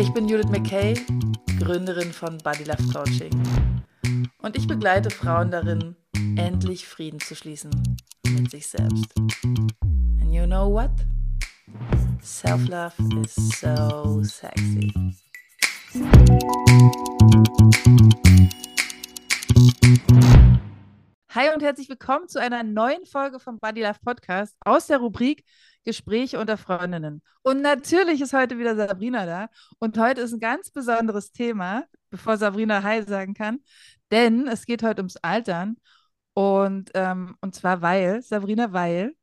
Ich bin Judith McKay, Gründerin von Body Love Coaching. Und ich begleite Frauen darin, endlich Frieden zu schließen mit sich selbst. And you know what? Self-love is so sexy. Hi und herzlich willkommen zu einer neuen Folge vom Body Love Podcast aus der Rubrik Gespräche unter Freundinnen. Und natürlich ist heute wieder Sabrina da. Und heute ist ein ganz besonderes Thema, bevor Sabrina Hi sagen kann. Denn es geht heute ums Altern. Und, ähm, und zwar weil, Sabrina, weil.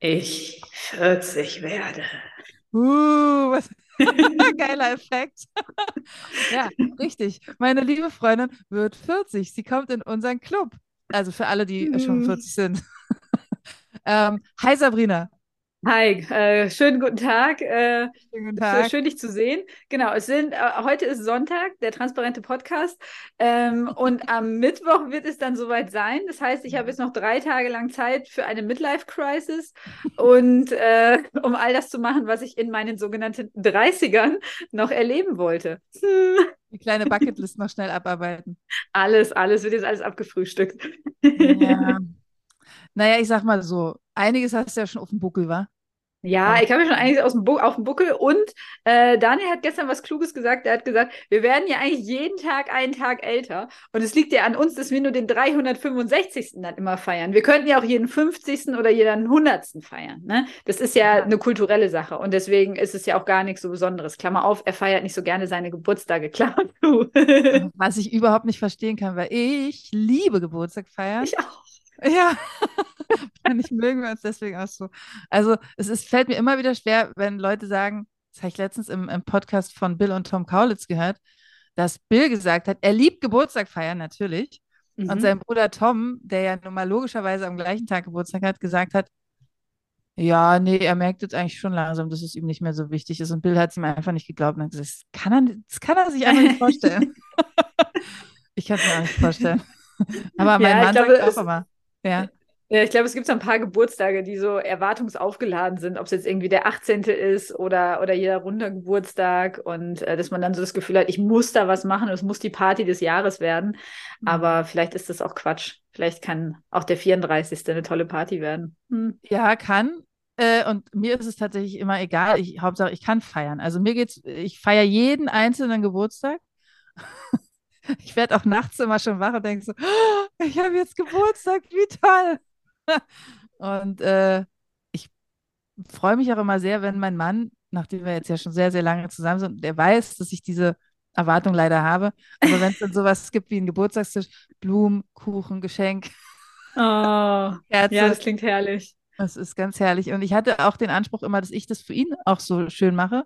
Ich 40 werde. Uh, was geiler Effekt. ja, richtig. Meine liebe Freundin wird 40. Sie kommt in unseren Club. Also für alle, die schon 40 mhm. sind. ähm, hi Sabrina. Hi, äh, schönen guten Tag. Äh, guten Tag. Schön, dich zu sehen. Genau, es sind, äh, heute ist Sonntag, der transparente Podcast. Ähm, und am Mittwoch wird es dann soweit sein. Das heißt, ich habe jetzt noch drei Tage lang Zeit für eine Midlife-Crisis und äh, um all das zu machen, was ich in meinen sogenannten 30ern noch erleben wollte. Die kleine Bucketlist noch schnell abarbeiten. Alles, alles, wird jetzt alles abgefrühstückt. Ja. Naja, ich sag mal so, einiges hast du ja schon auf dem Buckel, wa? Ja, ich habe ja schon einiges aus dem auf dem Buckel und äh, Daniel hat gestern was Kluges gesagt. Er hat gesagt, wir werden ja eigentlich jeden Tag einen Tag älter und es liegt ja an uns, dass wir nur den 365. dann immer feiern. Wir könnten ja auch jeden 50. oder jeden 100. feiern. Ne? Das ist ja, ja, eine kulturelle Sache und deswegen ist es ja auch gar nichts so Besonderes. Klammer auf, er feiert nicht so gerne seine Geburtstage. Klammer zu. was ich überhaupt nicht verstehen kann, weil ich liebe Geburtstag feiern. Ich auch. Ja, wahrscheinlich mögen wir uns deswegen auch so. Also es ist, fällt mir immer wieder schwer, wenn Leute sagen, das habe ich letztens im, im Podcast von Bill und Tom Kaulitz gehört, dass Bill gesagt hat, er liebt Geburtstag feiern natürlich. Mhm. Und sein Bruder Tom, der ja nun mal logischerweise am gleichen Tag Geburtstag hat, gesagt hat, ja, nee, er merkt jetzt eigentlich schon langsam, dass es ihm nicht mehr so wichtig ist. Und Bill hat es ihm einfach nicht geglaubt und hat gesagt, das kann er, das kann er sich einfach nicht vorstellen. ich kann es mir auch nicht vorstellen. Aber mein ja, Mann glaube, sagt auch immer, ja. Ja, ich glaube, es gibt so ein paar Geburtstage, die so erwartungsaufgeladen sind, ob es jetzt irgendwie der 18. ist oder, oder jeder runde Geburtstag und äh, dass man dann so das Gefühl hat, ich muss da was machen, es muss die Party des Jahres werden. Mhm. Aber vielleicht ist das auch Quatsch. Vielleicht kann auch der 34. eine tolle Party werden. Hm. Ja, kann. Äh, und mir ist es tatsächlich immer egal. Ich, Hauptsache, ich kann feiern. Also mir geht's, ich feiere jeden einzelnen Geburtstag. ich werde auch nachts immer schon wach und denke so, oh, ich habe jetzt Geburtstag, wie toll. und äh, ich freue mich auch immer sehr, wenn mein Mann, nachdem wir jetzt ja schon sehr, sehr lange zusammen sind, der weiß, dass ich diese Erwartung leider habe. Aber wenn es dann sowas gibt wie ein Geburtstagstisch, Blumen, Kuchen, Geschenk. Oh, Kerze, ja, das klingt herrlich. Das ist ganz herrlich. Und ich hatte auch den Anspruch immer, dass ich das für ihn auch so schön mache.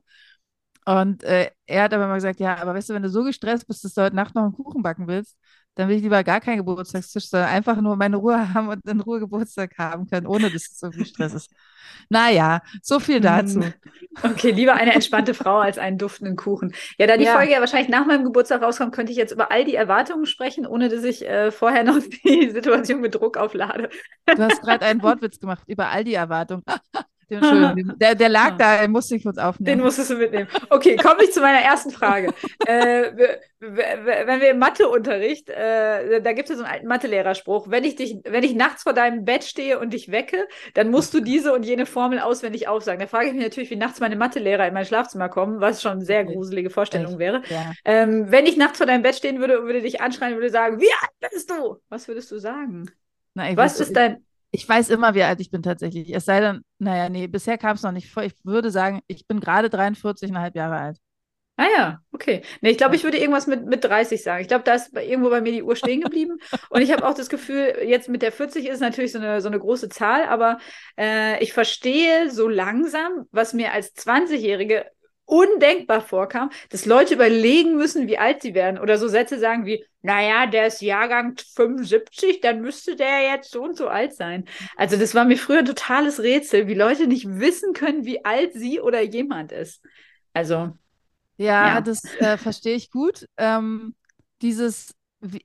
Und äh, er hat aber immer gesagt, ja, aber weißt du, wenn du so gestresst bist, dass du heute Nacht noch einen Kuchen backen willst, dann will ich lieber gar keinen Geburtstagstisch, sondern einfach nur meine Ruhe haben und in Ruhe Geburtstag haben können, ohne dass es so viel Stress ist. Naja, so viel dazu. Okay, lieber eine entspannte Frau als einen duftenden Kuchen. Ja, da die ja. Folge ja wahrscheinlich nach meinem Geburtstag rauskommt, könnte ich jetzt über all die Erwartungen sprechen, ohne dass ich äh, vorher noch die Situation mit Druck auflade. Du hast gerade einen Wortwitz gemacht über all die Erwartungen. Entschuldigung, der, der lag da, den musste ich kurz aufnehmen. Den musstest du mitnehmen. Okay, komme ich zu meiner ersten Frage. äh, wenn wir im Matheunterricht, äh, da gibt es so einen alten Mathelehrerspruch, wenn ich dich, wenn ich nachts vor deinem Bett stehe und dich wecke, dann musst du diese und jene Formel auswendig aufsagen. Da frage ich mich natürlich, wie nachts meine Mathelehrer in mein Schlafzimmer kommen, was schon eine sehr gruselige Vorstellung Echt? wäre. Ja. Ähm, wenn ich nachts vor deinem Bett stehen würde und würde dich anschreien, würde sagen, wie alt bist du? Was würdest du sagen? Na, was ist dein ich weiß immer, wie alt ich bin tatsächlich. Es sei denn, naja, nee, bisher kam es noch nicht vor. Ich würde sagen, ich bin gerade 43,5 Jahre alt. Ah ja, okay. Nee, ich glaube, ich würde irgendwas mit, mit 30 sagen. Ich glaube, da ist irgendwo bei mir die Uhr stehen geblieben. Und ich habe auch das Gefühl, jetzt mit der 40 ist natürlich so eine, so eine große Zahl, aber äh, ich verstehe so langsam, was mir als 20-Jährige undenkbar vorkam, dass Leute überlegen müssen, wie alt sie werden oder so Sätze sagen wie, naja, der ist Jahrgang 75, dann müsste der jetzt so und so alt sein. Also das war mir früher ein totales Rätsel, wie Leute nicht wissen können, wie alt sie oder jemand ist. Also. Ja, ja. das äh, verstehe ich gut. Ähm, dieses,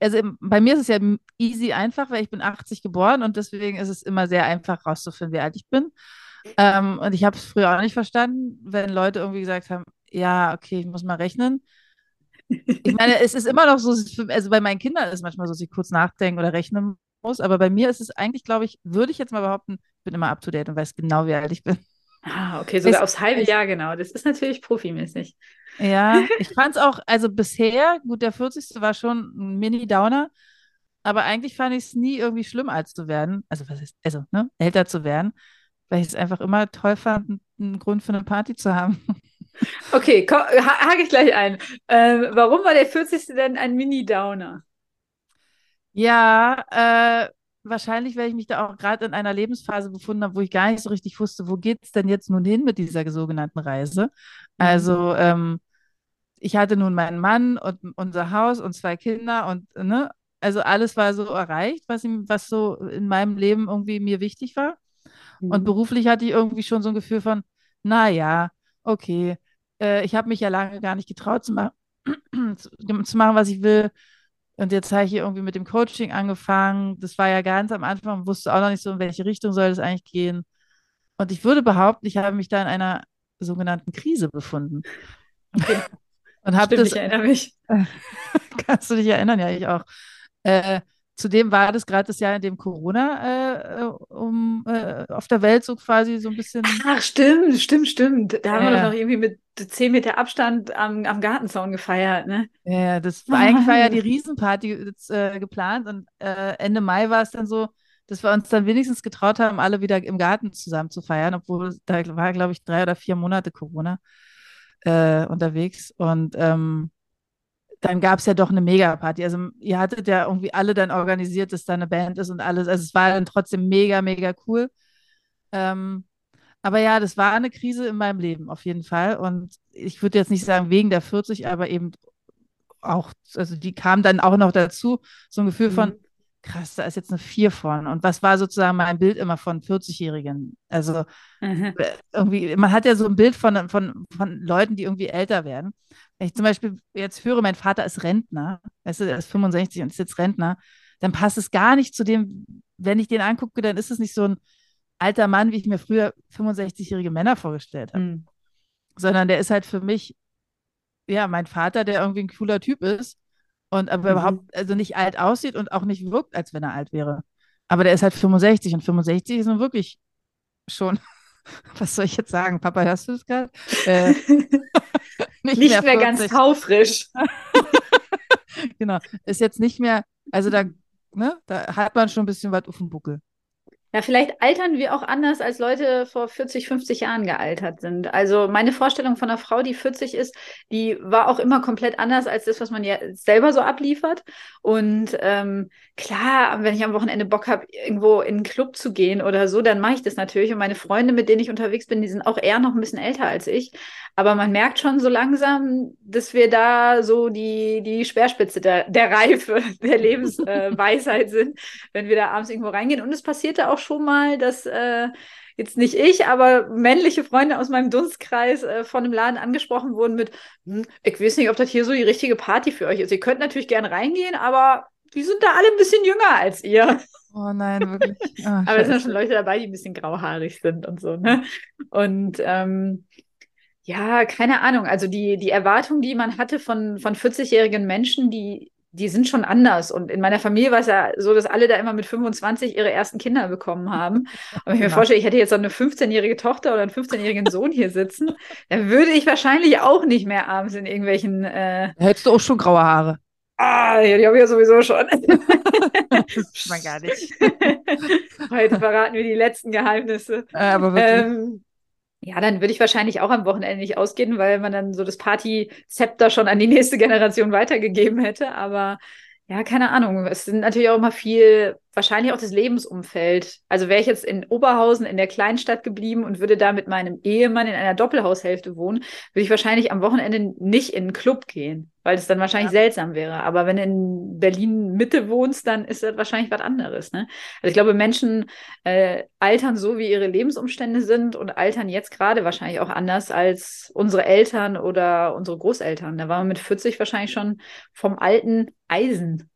also bei mir ist es ja easy einfach, weil ich bin 80 geboren und deswegen ist es immer sehr einfach rauszufinden, wie alt ich bin. Ähm, und ich habe es früher auch nicht verstanden, wenn Leute irgendwie gesagt haben, ja, okay, ich muss mal rechnen. Ich meine, es ist immer noch so, also bei meinen Kindern ist es manchmal so, dass ich kurz nachdenken oder rechnen muss, aber bei mir ist es eigentlich, glaube ich, würde ich jetzt mal behaupten, ich bin immer up to date und weiß genau, wie alt ich bin. Ah, okay, sogar es, aufs halbe Jahr genau. Das ist natürlich profimäßig. Ja, ich fand es auch, also bisher, gut, der 40. war schon ein Mini-Downer, aber eigentlich fand ich es nie irgendwie schlimm, alt zu werden. Also, was ist, also, ne, älter zu werden weil ich es einfach immer toll fand, einen Grund für eine Party zu haben. Okay, komm, ha hake ich gleich ein. Ähm, warum war der 40. denn ein Mini-Downer? Ja, äh, wahrscheinlich, weil ich mich da auch gerade in einer Lebensphase befunden habe, wo ich gar nicht so richtig wusste, wo geht es denn jetzt nun hin mit dieser sogenannten Reise. Mhm. Also ähm, ich hatte nun meinen Mann und unser Haus und zwei Kinder und ne, also alles war so erreicht, was, ihm, was so in meinem Leben irgendwie mir wichtig war. Und mhm. beruflich hatte ich irgendwie schon so ein Gefühl von, naja, okay, äh, ich habe mich ja lange gar nicht getraut zu, ma zu, zu machen, was ich will. Und jetzt habe ich hier irgendwie mit dem Coaching angefangen. Das war ja ganz am Anfang, wusste auch noch nicht so, in welche Richtung soll das eigentlich gehen. Und ich würde behaupten, ich habe mich da in einer sogenannten Krise befunden. Okay. Und habe das. Ich erinnere mich. kannst du dich erinnern? Ja, ich auch. Äh, Zudem war das gerade das Jahr, in dem Corona äh, um, äh, auf der Welt so quasi so ein bisschen. Ach, stimmt, stimmt, stimmt. Da haben wir doch noch irgendwie mit 10 Meter Abstand am, am Gartenzaun gefeiert, ne? Ja, das war, eigentlich war ja die Riesenparty jetzt, äh, geplant und äh, Ende Mai war es dann so, dass wir uns dann wenigstens getraut haben, alle wieder im Garten zusammen zu feiern, obwohl da war, glaube ich, drei oder vier Monate Corona äh, unterwegs. Und ähm, dann gab es ja doch eine Mega-Party. Also ihr hattet ja irgendwie alle dann organisiert, dass da eine Band ist und alles. Also es war dann trotzdem mega, mega cool. Ähm, aber ja, das war eine Krise in meinem Leben auf jeden Fall. Und ich würde jetzt nicht sagen wegen der 40, aber eben auch, also die kam dann auch noch dazu, so ein Gefühl mhm. von, krass, da ist jetzt eine Vier von. Und was war sozusagen mein Bild immer von 40-Jährigen? Also mhm. irgendwie, man hat ja so ein Bild von, von, von Leuten, die irgendwie älter werden. Wenn ich zum Beispiel jetzt höre, mein Vater ist Rentner, weißt du, er ist 65 und ist jetzt Rentner, dann passt es gar nicht zu dem, wenn ich den angucke, dann ist es nicht so ein alter Mann, wie ich mir früher 65-jährige Männer vorgestellt habe. Mhm. Sondern der ist halt für mich, ja, mein Vater, der irgendwie ein cooler Typ ist und aber mhm. überhaupt also nicht alt aussieht und auch nicht wirkt, als wenn er alt wäre. Aber der ist halt 65 und 65 ist nun wirklich schon, was soll ich jetzt sagen? Papa, hörst du das gerade? Äh, nicht, nicht, mehr, mehr ganz taufrisch. genau, ist jetzt nicht mehr, also da, ne, da hat man schon ein bisschen was auf dem Buckel. Ja, vielleicht altern wir auch anders, als Leute vor 40, 50 Jahren gealtert sind. Also meine Vorstellung von einer Frau, die 40 ist, die war auch immer komplett anders als das, was man ja selber so abliefert. Und ähm, klar, wenn ich am Wochenende Bock habe, irgendwo in einen Club zu gehen oder so, dann mache ich das natürlich. Und meine Freunde, mit denen ich unterwegs bin, die sind auch eher noch ein bisschen älter als ich. Aber man merkt schon so langsam, dass wir da so die, die Speerspitze der, der Reife, der Lebensweisheit äh, sind, wenn wir da abends irgendwo reingehen. Und es passierte auch schon mal, dass äh, jetzt nicht ich, aber männliche Freunde aus meinem Dunstkreis äh, von einem Laden angesprochen wurden mit, hm, ich weiß nicht, ob das hier so die richtige Party für euch ist. Ihr könnt natürlich gerne reingehen, aber die sind da alle ein bisschen jünger als ihr. Oh nein, wirklich. Oh, aber es sind schon Leute dabei, die ein bisschen grauhaarig sind und so, ne? Und ähm, ja, keine Ahnung. Also die, die Erwartung, die man hatte von, von 40-jährigen Menschen, die, die sind schon anders. Und in meiner Familie war es ja so, dass alle da immer mit 25 ihre ersten Kinder bekommen haben. Und wenn ich mir genau. vorstelle, ich hätte jetzt so eine 15-jährige Tochter oder einen 15-jährigen Sohn hier sitzen, dann würde ich wahrscheinlich auch nicht mehr abends in irgendwelchen. Äh, Hättest du auch schon graue Haare. Ah, die habe ich ja sowieso schon. man gar nicht. Heute verraten wir die letzten Geheimnisse. Äh, aber wirklich. Ähm, ja, dann würde ich wahrscheinlich auch am Wochenende nicht ausgehen, weil man dann so das Party-Zepter schon an die nächste Generation weitergegeben hätte. Aber Ja, keine Ahnung. Es sind natürlich auch immer viel, wahrscheinlich auch das Lebensumfeld. Also wäre ich jetzt in Oberhausen in der Kleinstadt geblieben und würde da mit meinem Ehemann in einer Doppelhaushälfte wohnen, würde ich wahrscheinlich am Wochenende nicht in einen Club gehen, weil es dann wahrscheinlich ja. seltsam wäre. Aber wenn du in Berlin Mitte wohnst, dann ist das wahrscheinlich was anderes. Ne? Also ich glaube, Menschen äh, altern so, wie ihre Lebensumstände sind und altern jetzt gerade wahrscheinlich auch anders als unsere Eltern oder unsere Großeltern. Da waren wir mit 40 wahrscheinlich schon vom alten Eisen.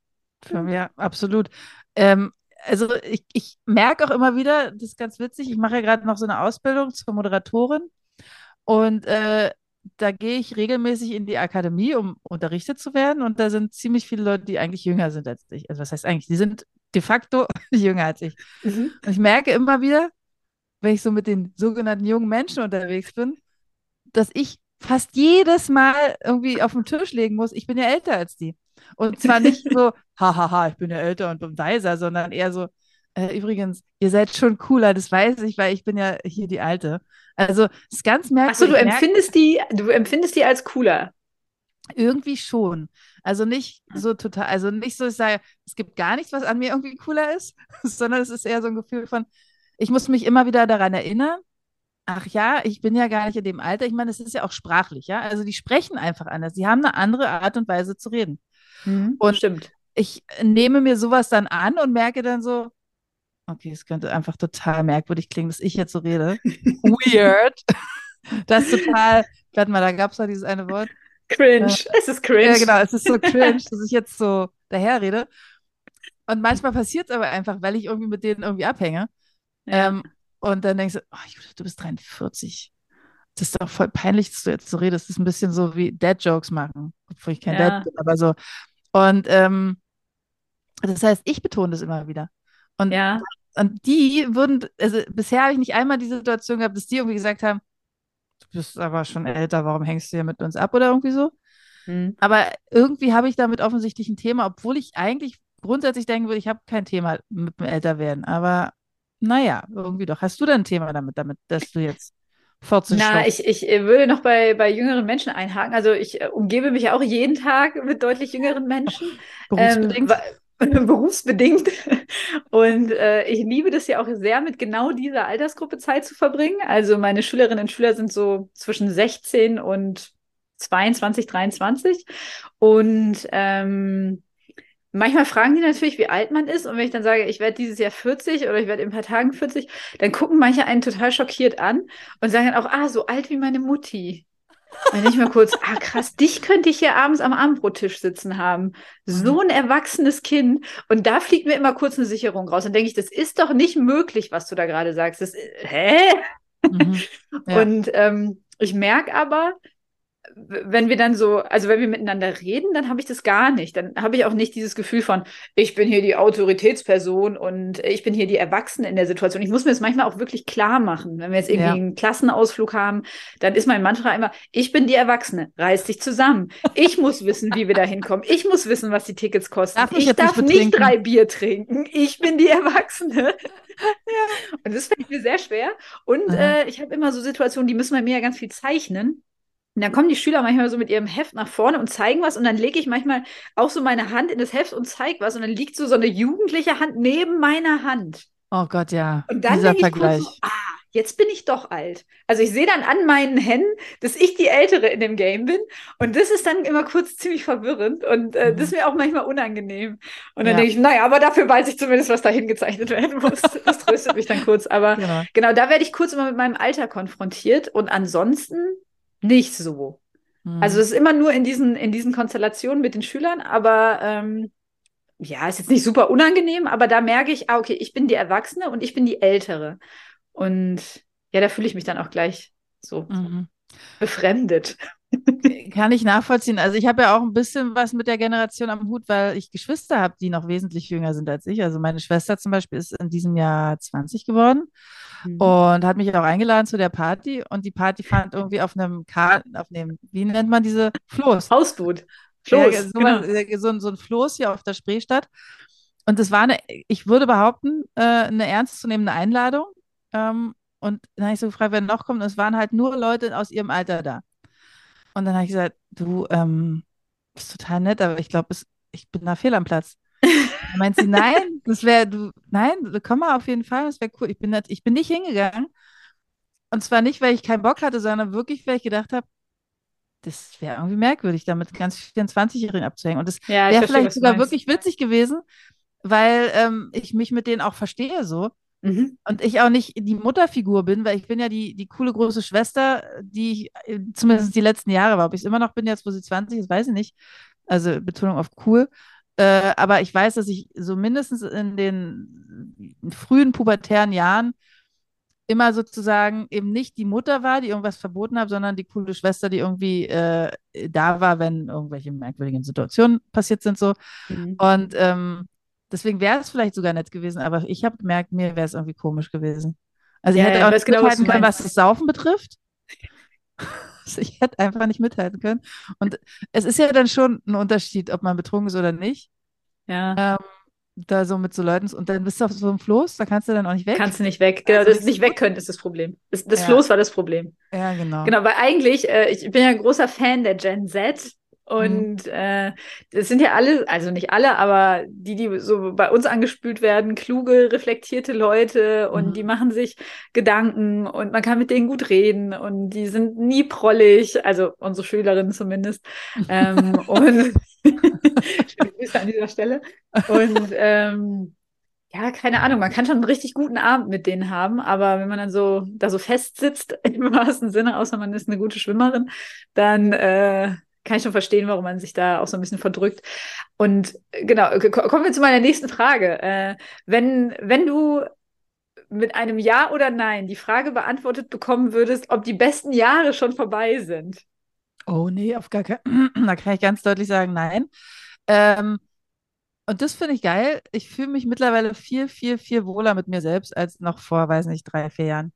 Ja, absolut. Ähm, also ich, ich merke auch immer wieder, das ist ganz witzig, ich mache ja gerade noch so eine Ausbildung zur Moderatorin und äh, da gehe ich regelmäßig in die Akademie, um unterrichtet zu werden und da sind ziemlich viele Leute, die eigentlich jünger sind als ich. Also was heißt eigentlich? Die sind de facto jünger als ich. Mhm. Und ich merke immer wieder, wenn ich so mit den sogenannten jungen Menschen unterwegs bin, dass ich fast jedes Mal irgendwie auf den Tisch legen muss, ich bin ja älter als die. Und zwar nicht so, hahaha, ich bin ja älter und weiser, sondern eher so, äh, übrigens, ihr seid schon cooler, das weiß ich, weil ich bin ja hier die Alte. Also, es ist ganz merkwürdig. Achso, du empfindest die, du empfindest die als cooler. Irgendwie schon. Also nicht so total, also nicht so, ich sage, es gibt gar nichts, was an mir irgendwie cooler ist, sondern es ist eher so ein Gefühl von, ich muss mich immer wieder daran erinnern, ach ja, ich bin ja gar nicht in dem Alter. Ich meine, es ist ja auch sprachlich, ja. Also die sprechen einfach anders. Die haben eine andere Art und Weise zu reden. Mhm, und stimmt. Ich nehme mir sowas dann an und merke dann so, okay, es könnte einfach total merkwürdig klingen, dass ich jetzt so rede. Weird. das ist total, warte mal, da gab es ja dieses eine Wort. Cringe. Äh, es ist cringe. Ja, genau, es ist so cringe, dass ich jetzt so daher rede. Und manchmal passiert es aber einfach, weil ich irgendwie mit denen irgendwie abhänge. Ja. Ähm, und dann denkst du, oh, Judith, du bist 43. Das ist doch voll peinlich, dass du jetzt so redest. Das ist ein bisschen so wie Dad-Jokes machen. Obwohl ich kein ja. Dad bin, aber so. Und ähm, das heißt, ich betone das immer wieder. Und, ja. und die würden, also bisher habe ich nicht einmal die Situation gehabt, dass die irgendwie gesagt haben, du bist aber schon älter, warum hängst du hier mit uns ab oder irgendwie so. Mhm. Aber irgendwie habe ich damit offensichtlich ein Thema, obwohl ich eigentlich grundsätzlich denken würde, ich habe kein Thema mit dem Älterwerden. Aber naja, irgendwie doch. Hast du denn ein Thema damit, damit, dass du jetzt 14 Na, ich, ich äh, würde noch bei, bei jüngeren Menschen einhaken. Also ich äh, umgebe mich auch jeden Tag mit deutlich jüngeren Menschen. Berufsbedingt. Ähm, berufsbedingt. Und äh, ich liebe das ja auch sehr, mit genau dieser Altersgruppe Zeit zu verbringen. Also meine Schülerinnen und Schüler sind so zwischen 16 und 22, 23. Und ähm, Manchmal fragen die natürlich, wie alt man ist. Und wenn ich dann sage, ich werde dieses Jahr 40 oder ich werde in ein paar Tagen 40, dann gucken manche einen total schockiert an und sagen dann auch, ah, so alt wie meine Mutti. Dann nicht mal kurz, ah krass, dich könnte ich hier abends am Abendbrottisch sitzen haben. So ein erwachsenes Kind. Und da fliegt mir immer kurz eine Sicherung raus. Dann denke ich, das ist doch nicht möglich, was du da gerade sagst. Das, hä? Mhm. Ja. Und ähm, ich merke aber, wenn wir dann so, also wenn wir miteinander reden, dann habe ich das gar nicht. Dann habe ich auch nicht dieses Gefühl von, ich bin hier die Autoritätsperson und ich bin hier die Erwachsene in der Situation. Ich muss mir das manchmal auch wirklich klar machen. Wenn wir jetzt irgendwie ja. einen Klassenausflug haben, dann ist mein Mantra immer, ich bin die Erwachsene, reiß dich zusammen. Ich muss wissen, wie wir da hinkommen. Ich muss wissen, was die Tickets kosten. Darf ich, ich darf nicht, nicht drei Bier trinken. Ich bin die Erwachsene. Ja. Und das fällt mir sehr schwer. Und äh, ich habe immer so Situationen, die müssen bei mir ja ganz viel zeichnen. Und dann kommen die Schüler manchmal so mit ihrem Heft nach vorne und zeigen was und dann lege ich manchmal auch so meine Hand in das Heft und zeige was und dann liegt so so eine jugendliche Hand neben meiner Hand. Oh Gott, ja. Und dann Dieser Vergleich. So, ah, jetzt bin ich doch alt. Also ich sehe dann an meinen Händen, dass ich die Ältere in dem Game bin und das ist dann immer kurz ziemlich verwirrend und äh, mhm. das ist mir auch manchmal unangenehm. Und dann ja. denke ich, naja, aber dafür weiß ich zumindest, was da hingezeichnet werden muss. Das tröstet mich dann kurz. Aber genau. genau, da werde ich kurz immer mit meinem Alter konfrontiert und ansonsten nicht so. Mhm. Also es ist immer nur in diesen, in diesen Konstellationen mit den Schülern, aber ähm, ja, ist jetzt nicht super unangenehm, aber da merke ich, ah, okay, ich bin die Erwachsene und ich bin die Ältere. Und ja, da fühle ich mich dann auch gleich so mhm. Befremdet. Kann ich nachvollziehen. Also ich habe ja auch ein bisschen was mit der Generation am Hut, weil ich Geschwister habe, die noch wesentlich jünger sind als ich. Also meine Schwester zum Beispiel ist in diesem Jahr 20 geworden mhm. und hat mich auch eingeladen zu der Party. Und die Party fand irgendwie auf einem Kar auf einem, wie nennt man diese Floß? Hausboot. Floß. Ja, so, genau. Äh, so, so, ein Floß hier auf der Spree statt. Und das war eine, ich würde behaupten, äh, eine ernstzunehmende Einladung. Und dann habe ich so gefragt, wer noch kommt. Und es waren halt nur Leute aus ihrem Alter da. Und dann habe ich gesagt, du, ähm, bist total nett, aber ich glaube, ich bin da fehl am Platz. Da meint sie, nein, das wäre, du, nein, komm mal auf jeden Fall, das wäre cool. Ich bin, nicht, ich bin nicht hingegangen. Und zwar nicht, weil ich keinen Bock hatte, sondern wirklich, weil ich gedacht habe, das wäre irgendwie merkwürdig, damit ganz 24-Jährigen abzuhängen. Und das Ja, wäre vielleicht sogar wirklich witzig gewesen, weil ähm, ich mich mit denen auch verstehe so. Mhm. Und ich auch nicht die Mutterfigur bin, weil ich bin ja die, die coole große Schwester, die ich zumindest die letzten Jahre war. Ob ich es immer noch bin, jetzt wo sie 20 ist, weiß ich nicht. Also Betonung auf cool. Äh, aber ich weiß, dass ich so mindestens in den frühen pubertären Jahren immer sozusagen eben nicht die Mutter war, die irgendwas verboten hat, sondern die coole Schwester, die irgendwie äh, da war, wenn irgendwelche merkwürdigen Situationen passiert sind so. Mhm. Und ähm, deswegen wäre es vielleicht sogar nett gewesen, aber ich habe gemerkt, mir wäre es irgendwie komisch gewesen. Also ich Ja, hätte ja, auch nicht genau, was du mithalten können, was das Saufen betrifft. Also ich hätte einfach nicht mithalten können. Und es ist ja dann schon ein Unterschied, ob man betrunken ist oder nicht. Ja, Da so mit so Leuten. Und dann bist du auf so einem Floß, da kannst du dann auch nicht weg. kannst du nicht weg. Genau, Also das nicht nicht weg können ist das Problem. Das, das Ja. Floß war das Problem. Ja, genau. Genau, weil eigentlich, äh, ich bin ja ein großer Fan der Gen Z und äh, das sind ja alle, also nicht alle, aber die, die so bei uns angespült werden, kluge, reflektierte Leute und Mhm. die machen sich Gedanken und man kann mit denen gut reden und die sind nie prollig, also unsere Schülerinnen zumindest. Ähm, und schöne Grüße an dieser Stelle. Und ähm, ja, keine Ahnung, man kann schon einen richtig guten Abend mit denen haben, aber wenn man dann so da so fest sitzt, im wahrsten Sinne, außer man ist eine gute Schwimmerin, dann äh, kann ich schon verstehen, warum man sich da auch so ein bisschen verdrückt. Und äh, genau, k- kommen wir zu meiner nächsten Frage. Äh, wenn, wenn du mit einem Ja oder Nein die Frage beantwortet bekommen würdest, ob die besten Jahre schon vorbei sind. Oh nee, auf gar keinen Da kann ich ganz deutlich sagen, nein. Ähm, und das finde ich geil. Ich fühle mich mittlerweile viel, viel, viel wohler mit mir selbst als noch vor, weiß nicht, drei, vier Jahren.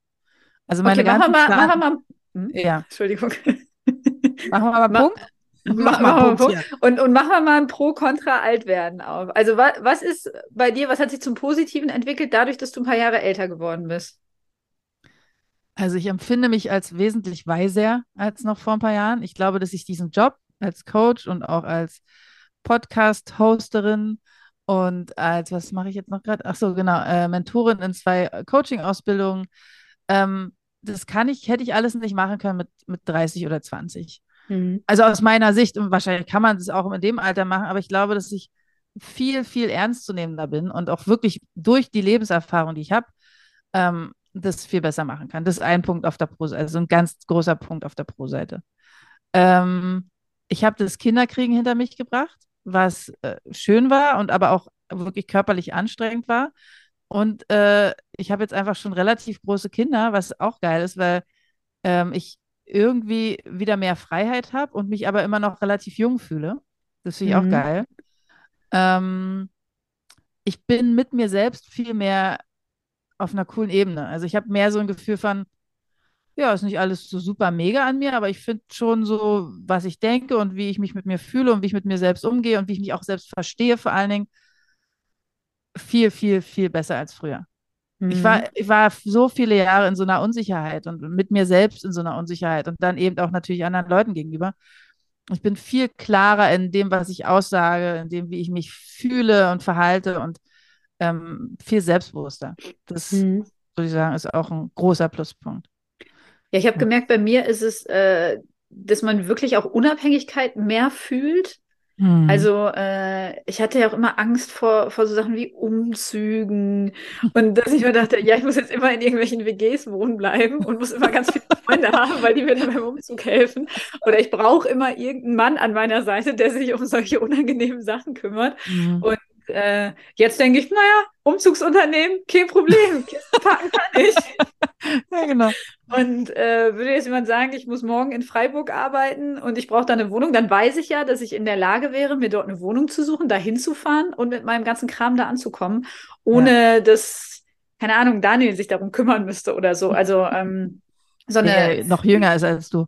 Also meine Okay, machen wir ganzen mal, machen wir mal. Hm? Ja, Entschuldigung. machen wir mal Ma- Punkt. Mach, mal einen Punkt. Und, und machen wir mal ein Pro-Kontra-Altwerden auf. Also wa was ist bei dir, was hat sich zum Positiven entwickelt, dadurch, dass du ein paar Jahre älter geworden bist? Also ich empfinde mich als wesentlich weiser als noch vor ein paar Jahren. Ich glaube, dass ich diesen Job als Coach und auch als Podcast-Hosterin und als, was mache ich jetzt noch gerade? Ach so, genau, äh, Mentorin in zwei Coaching-Ausbildungen. Ähm, das kann ich, hätte ich alles nicht machen können mit, mit 30 oder 20. Also aus meiner Sicht, und wahrscheinlich kann man das auch in dem Alter machen, aber ich glaube, dass ich viel, viel ernstzunehmender bin und auch wirklich durch die Lebenserfahrung, die ich habe, ähm, das viel besser machen kann. Das ist ein Punkt auf der Pro-Seite, also ein ganz großer Punkt auf der Pro-Seite. Ähm, ich habe das Kinderkriegen hinter mich gebracht, was äh, schön war und aber auch wirklich körperlich anstrengend war. Und äh, ich habe jetzt einfach schon relativ große Kinder, was auch geil ist, weil ähm, ich irgendwie wieder mehr Freiheit habe und mich aber immer noch relativ jung fühle. Das finde ich Mhm. auch geil. Ähm, ich bin mit mir selbst viel mehr auf einer coolen Ebene. Also ich habe mehr so ein Gefühl von, ja, ist nicht alles so super mega an mir, aber ich finde schon so, was ich denke und wie ich mich mit mir fühle und wie ich mit mir selbst umgehe und wie ich mich auch selbst verstehe, vor allen Dingen viel, viel, viel besser als früher. Ich Mhm. war, ich war so viele Jahre in so einer Unsicherheit und mit mir selbst in so einer Unsicherheit und dann eben auch natürlich anderen Leuten gegenüber. Ich bin viel klarer in dem, was ich aussage, in dem, wie ich mich fühle und verhalte und ähm, viel selbstbewusster. Das, Mhm. würde ich sagen, ist auch ein großer Pluspunkt. Ja, ich habe gemerkt, bei mir ist es, äh, dass man wirklich auch Unabhängigkeit mehr fühlt. Hm. Also äh, ich hatte ja auch immer Angst vor, vor so Sachen wie Umzügen und dass ich mir dachte, ja, ich muss jetzt immer in irgendwelchen WGs wohnen bleiben und muss immer ganz viele Freunde haben, weil die mir dann beim Umzug helfen. Oder ich brauche immer irgendeinen Mann an meiner Seite, der sich um solche unangenehmen Sachen kümmert. Hm. Und äh, jetzt denke ich, naja, Umzugsunternehmen, kein Problem, Kisten packen kann ich. Ja, genau. Und äh, würde jetzt jemand sagen, ich muss morgen in Freiburg arbeiten und ich brauche da eine Wohnung, dann weiß ich ja, dass ich in der Lage wäre, mir dort eine Wohnung zu suchen, da hinzufahren und mit meinem ganzen Kram da anzukommen, ohne dass, keine Ahnung, Daniel sich darum kümmern müsste oder so. Also ähm, so eine, Der noch jünger ist als du.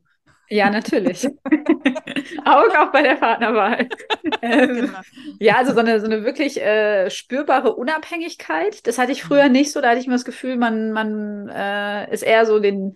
ja, natürlich. Augen auch bei der Partnerwahl. ähm, Genau. ja, also so eine, so eine wirklich äh, spürbare Unabhängigkeit. Das hatte ich früher nicht so. Da hatte ich immer das Gefühl, man, man äh, ist eher so den,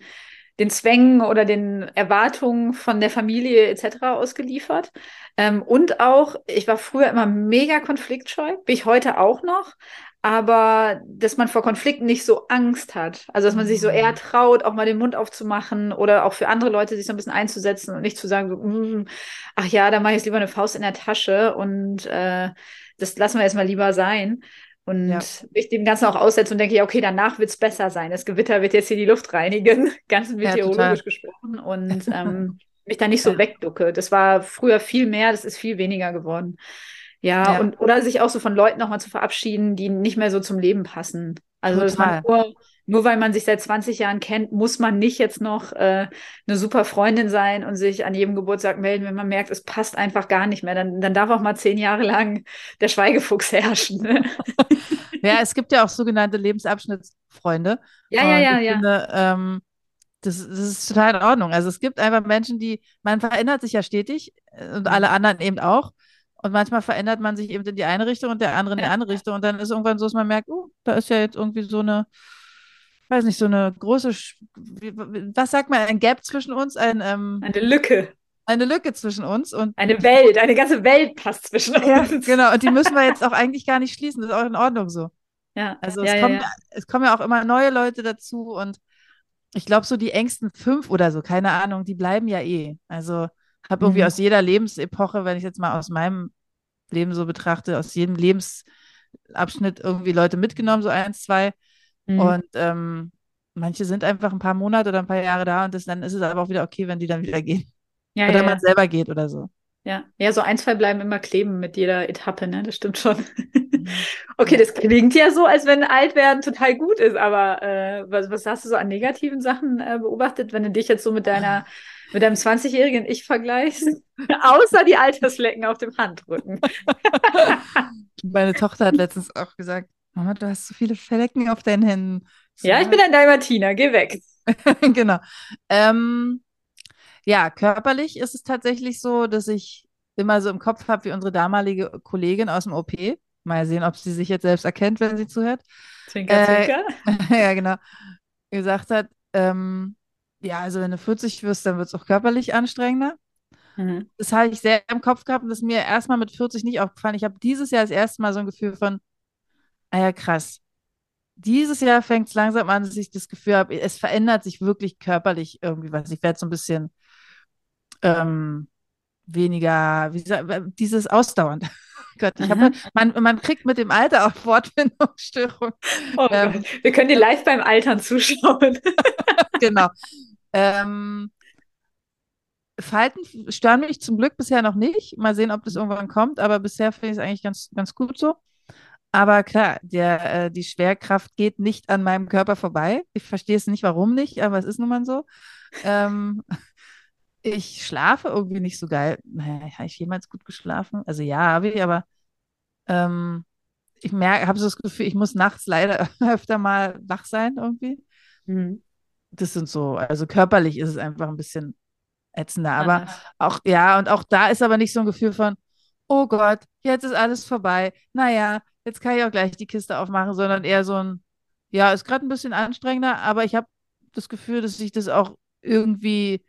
den Zwängen oder den Erwartungen von der Familie etc. ausgeliefert. Ähm, und auch, ich war früher immer mega konfliktscheu, bin ich heute auch noch, aber dass man vor Konflikten nicht so Angst hat. Also dass man sich so eher mhm. traut, auch mal den Mund aufzumachen oder auch für andere Leute sich so ein bisschen einzusetzen und nicht zu sagen, so, mm, ach ja, da mache ich jetzt lieber eine Faust in der Tasche und äh, das lassen wir jetzt mal lieber sein. Und ja. ich dem Ganzen auch aussetze und denke, ja, okay, danach wird es besser sein. Das Gewitter wird jetzt hier die Luft reinigen, ganz meteorologisch ja, gesprochen. Und ähm, mich da nicht so wegducke. Das war früher viel mehr, das ist viel weniger geworden. Ja, ja. und oder sich auch so von Leuten nochmal zu verabschieden, die nicht mehr so zum Leben passen. Also nur, nur weil man sich seit 20 Jahren kennt, muss man nicht jetzt noch äh, eine super Freundin sein und sich an jedem Geburtstag melden, wenn man merkt, es passt einfach gar nicht mehr. Dann, dann darf auch mal zehn Jahre lang der Schweigefuchs herrschen. Ne? ja, es gibt ja auch sogenannte Lebensabschnittsfreunde. Ja, ja, ja, ja. Finde, ähm, das, das, ist total in Ordnung. Also es gibt einfach Menschen, die, man verändert sich ja stetig äh, und alle anderen eben auch. Und manchmal verändert man sich eben in die eine Richtung und der andere in die andere Richtung. Und dann ist irgendwann so, dass man merkt, oh, da ist ja jetzt irgendwie so eine, weiß nicht, so eine große, was sagt man, ein Gap zwischen uns? Ein, ähm, eine Lücke. Eine Lücke zwischen uns. und Eine Welt, eine ganze Welt passt zwischen uns. Ja, genau, und die müssen wir jetzt auch eigentlich gar nicht schließen. Das ist auch in Ordnung so. Ja. Also ja, es, ja, kommen, ja. es kommen ja auch immer neue Leute dazu und ich glaube, so die engsten fünf oder so, keine Ahnung, die bleiben ja eh. Also habe irgendwie mhm. aus jeder Lebensepoche, wenn ich jetzt mal aus meinem Leben so betrachte, aus jedem Lebensabschnitt irgendwie Leute mitgenommen, so eins, zwei. Mhm. Und ähm, manche sind einfach ein paar Monate oder ein paar Jahre da und das, dann ist es aber auch wieder okay, wenn die dann wieder gehen. Ja, oder ja, man ja. selber geht oder so. Ja, ja, so ein, zwei bleiben immer kleben mit jeder Etappe, ne? Das stimmt schon. Mhm. okay, das klingt ja so, als wenn alt werden total gut ist, aber äh, was, was hast du so an negativen Sachen äh, beobachtet, wenn du dich jetzt so mit deiner mit deinem 20-jährigen Ich vergleichst, außer die Altersflecken auf dem Handrücken. Meine Tochter hat letztens auch gesagt, Mama, du hast so viele Flecken auf deinen Händen. So, ja, ich bin ein Dalmatiner, geh weg. genau. Ähm, ja, körperlich ist es tatsächlich so, dass ich immer so im Kopf habe, wie unsere damalige Kollegin aus dem OP. Mal sehen, ob sie sich jetzt selbst erkennt, wenn sie zuhört. Zwinker, zwinker. Äh, ja, genau. Gesagt hat, ähm, ja, also wenn du 40 wirst, dann wird es auch körperlich anstrengender. Mhm. Das habe ich sehr im Kopf gehabt und das ist mir erstmal mit 40 nicht aufgefallen. Ich habe dieses Jahr das erste Mal so ein Gefühl von, ah ja, krass. Dieses Jahr fängt es langsam an, dass ich das Gefühl habe, es verändert sich wirklich körperlich irgendwie was. Ich werde so ein bisschen ähm, weniger, wie gesagt, dieses ausdauernd. Gott, ich habe, man, man kriegt mit dem Alter auch Wortfindungsstörungen. Oh ähm, Wir können dir live beim Altern zuschauen. genau. Ähm, Falten stören mich zum Glück bisher noch nicht. Mal sehen, ob das irgendwann kommt, aber bisher finde ich es eigentlich ganz, ganz gut so. Aber klar, der, äh, die Schwerkraft geht nicht an meinem Körper vorbei. Ich verstehe es nicht, warum nicht, aber es ist nun mal so. Ähm, ich schlafe irgendwie nicht so geil. Habe ich jemals gut geschlafen? Also ja, habe ich, aber ähm, ich merke, habe so das Gefühl, ich muss nachts leider öfter mal wach sein irgendwie. Mhm das sind so, also körperlich ist es einfach ein bisschen ätzender. Aber ja. auch, ja, und auch da ist aber nicht so ein Gefühl von, oh Gott, jetzt ist alles vorbei. Naja, jetzt kann ich auch gleich die Kiste aufmachen, sondern eher so ein, ja, ist gerade ein bisschen anstrengender, aber ich habe das Gefühl, dass ich das auch irgendwie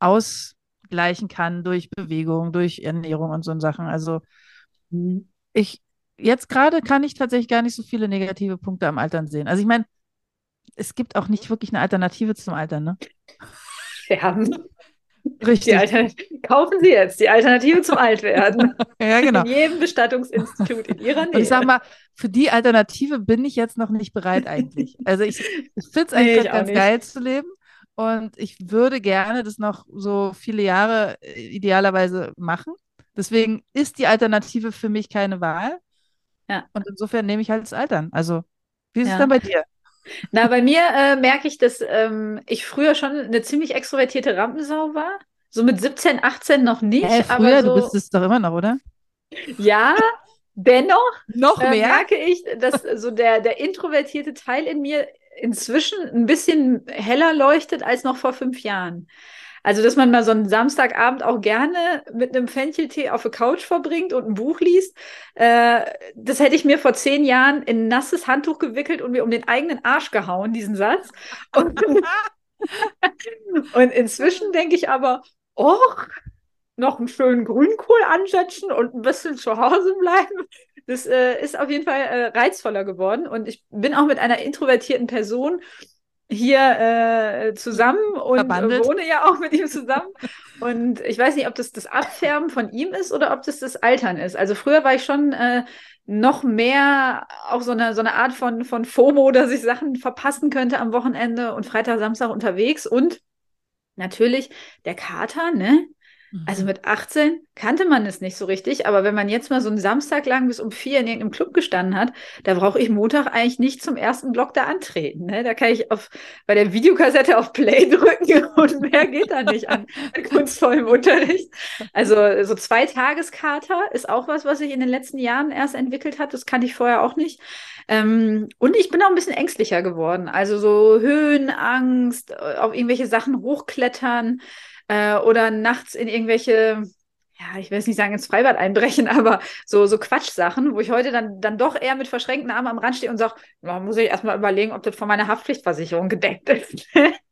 ausgleichen kann durch Bewegung, durch Ernährung und so Sachen. Also mhm. ich, jetzt gerade kann ich tatsächlich gar nicht so viele negative Punkte am Altern sehen. Also ich meine, es gibt auch nicht wirklich eine Alternative zum Altern, ne? Sterben. Richtig. Kaufen Sie jetzt die Alternative zum Altwerden. ja, genau. In jedem Bestattungsinstitut in Ihrer Nähe. Und ich sag mal, für die Alternative bin ich jetzt noch nicht bereit eigentlich. Also ich, ich finde es eigentlich nee, ganz geil zu leben. Und ich würde gerne das noch so viele Jahre äh, idealerweise machen. Deswegen ist die Alternative für mich keine Wahl. Ja. Und insofern nehme ich halt das Altern. Also, wie ist ja. es dann bei dir? Na, bei mir äh, merke ich, dass ähm, ich früher schon eine ziemlich extrovertierte Rampensau war. So mit 17, 18 noch nicht. Äh, früher, so, du bist es doch immer noch, oder? Ja, dennoch noch äh, mehr? merke ich, dass so der, der introvertierte Teil in mir inzwischen ein bisschen heller leuchtet als noch vor fünf Jahren. Also, dass man mal so einen Samstagabend auch gerne mit einem Fencheltee auf der Couch verbringt und ein Buch liest, äh, das hätte ich mir vor zehn Jahren in ein nasses Handtuch gewickelt und mir um den eigenen Arsch gehauen, diesen Satz. Und und inzwischen denke ich aber, oh, noch einen schönen Grünkohl ansetzen und ein bisschen zu Hause bleiben. Das äh, ist auf jeden Fall äh, reizvoller geworden. Und ich bin auch mit einer introvertierten Person hier äh, zusammen und Verbandelt. wohne ja auch mit ihm zusammen. Und ich weiß nicht, ob das das Abfärben von ihm ist oder ob das das Altern ist. Also früher war ich schon äh, noch mehr auch so eine, so eine Art von, von FOMO, dass ich Sachen verpassen könnte am Wochenende und Freitag, Samstag unterwegs. Und natürlich der Kater, ne? Also mit 18 kannte man es nicht so richtig, aber wenn man jetzt mal so einen Samstag lang bis um vier in irgendeinem Club gestanden hat, da brauche ich Montag eigentlich nicht zum ersten Block da antreten. Ne? Da kann ich auf, bei der Videokassette auf Play drücken und mehr geht da nicht an kunstvollem Unterricht. Also so zwei Tageskater ist auch was, was sich in den letzten Jahren erst entwickelt hat. Das kannte ich vorher auch nicht. Ähm, und ich bin auch ein bisschen ängstlicher geworden. Also so Höhenangst, äh, auf irgendwelche Sachen hochklettern äh, oder nachts in irgendwelche, ja, ich will jetzt nicht sagen ins Freibad einbrechen, aber so, so Quatschsachen, wo ich heute dann, dann doch eher mit verschränkten Armen am Rand stehe und sage, da muss ich erstmal überlegen, ob das von meiner Haftpflichtversicherung gedeckt ist.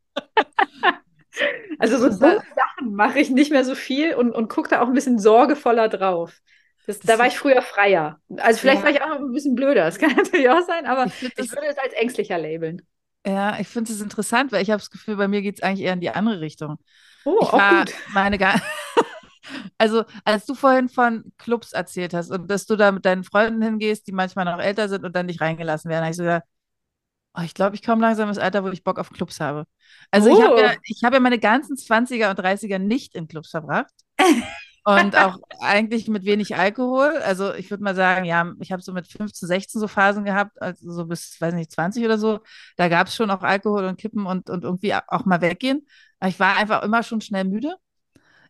also so dumme Sachen mache ich nicht mehr so viel und, und gucke da auch ein bisschen sorgevoller drauf. Das, da war ich früher freier. Also vielleicht Ja. war ich auch ein bisschen blöder, das kann natürlich auch sein, aber Ich ich das, würde es als ängstlicher labeln. ja, ich finde es interessant, weil ich habe das Gefühl, bei mir geht es eigentlich eher in die andere Richtung. Oh, Ich war gut. meine gar Also, als du vorhin von Clubs erzählt hast und dass du da mit deinen Freunden hingehst, die manchmal noch älter sind und dann nicht reingelassen werden, habe ich so gedacht, oh, ich glaube, ich komme langsam ins Alter, wo ich Bock auf Clubs habe. Also, ich habe ja, Oh. ich habe ja meine ganzen 20er und 30er nicht in Clubs verbracht und auch eigentlich mit wenig Alkohol. Also, ich würde mal sagen, ja, ich habe so mit 15, 16 so Phasen gehabt, also so bis, weiß nicht, 20 oder so. Da gab es schon auch Alkohol und Kippen und, und irgendwie auch mal weggehen. Aber ich war einfach immer schon schnell müde.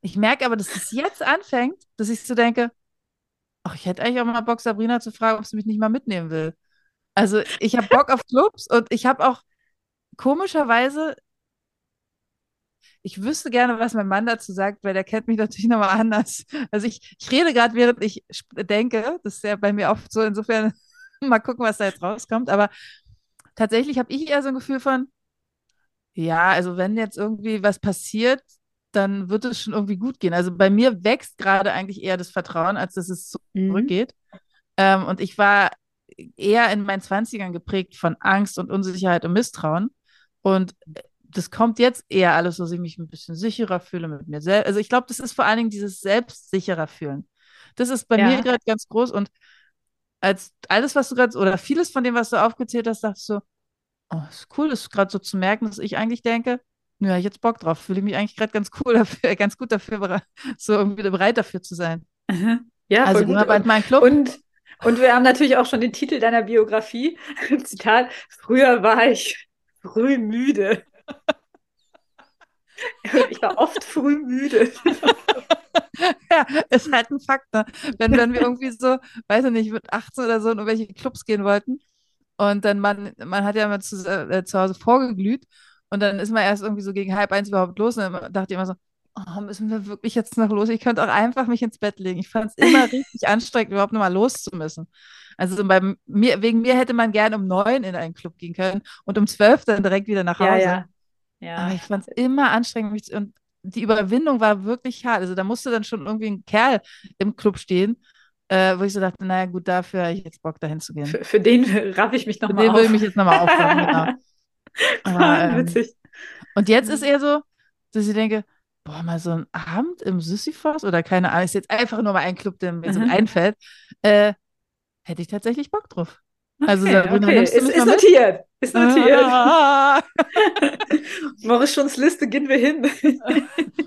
Ich merke aber, dass es jetzt anfängt, dass ich so denke, ach, ich hätte eigentlich auch mal Bock, Sabrina zu fragen, ob sie mich nicht mal mitnehmen will. Also ich habe Bock auf Clubs und ich habe auch komischerweise, ich wüsste gerne, was mein Mann dazu sagt, weil der kennt mich natürlich nochmal anders. Also ich, ich rede gerade, während ich denke, das ist ja bei mir oft so, insofern mal gucken, was da jetzt rauskommt, aber tatsächlich habe ich eher so ein Gefühl von, ja, also wenn jetzt irgendwie was passiert, dann wird es schon irgendwie gut gehen. Also bei mir wächst gerade eigentlich eher das Vertrauen, als dass es Mhm. zurückgeht. Ähm, und ich war eher in meinen Zwanzigern geprägt von Angst und Unsicherheit und Misstrauen. Und das kommt jetzt eher alles, so, dass ich mich ein bisschen sicherer fühle mit mir selbst. Also ich glaube, das ist vor allen Dingen dieses selbstsicherer fühlen. Das ist bei Ja. mir gerade ganz groß. Und als alles, was du gerade, oder vieles von dem, was du aufgezählt hast, dachte ich so, oh, ist cool, das ist gerade so zu merken, dass ich eigentlich denke, ja, ich jetzt Bock drauf, fühle ich mich eigentlich gerade ganz cool dafür, ganz gut dafür, so irgendwie bereit dafür zu sein. Ja, Also voll gut. bald mal in den Club. Und, und wir haben natürlich auch schon den Titel deiner Biografie. Zitat: Früher war ich früh müde. Ich war oft früh müde. Ja, ist halt ein Fakt, ne? Wenn, wenn wir irgendwie so, weiß ich nicht, mit 18 oder so in irgendwelche Clubs gehen wollten und dann man, man hat ja mal zu, äh, zu Hause vorgeglüht und dann ist man erst irgendwie so gegen halb eins überhaupt los und dann dachte ich immer so, oh, müssen wir wirklich jetzt noch los? Ich könnte auch einfach mich ins Bett legen. Ich fand es immer richtig anstrengend, überhaupt noch mal los zu müssen. Also so bei mir, wegen mir hätte man gern um neun in einen Club gehen können und um zwölf dann direkt wieder nach Hause. Ja, ja. Aber Ja. ich fand es immer anstrengend. Und die Überwindung war wirklich hart. Also da musste dann schon irgendwie ein Kerl im Club stehen, äh, wo ich so dachte, naja, gut, dafür habe ich jetzt Bock, dahin zu gehen. Für, für den raff ich mich Für nochmal den will ich auf. mich jetzt nochmal aufraffen, genau. Aber, ähm, Witzig. und jetzt ist eher so, dass ich denke, boah, mal so ein Abend im Sisyphos oder keine Ahnung, ist jetzt einfach nur mal ein Club, der mir so Mhm. einfällt, äh, hätte ich tatsächlich Bock drauf. Also Okay, Sabrina, okay. Ist, ist notiert. Ist notiert. Ah, Morris Schons Liste gehen wir hin.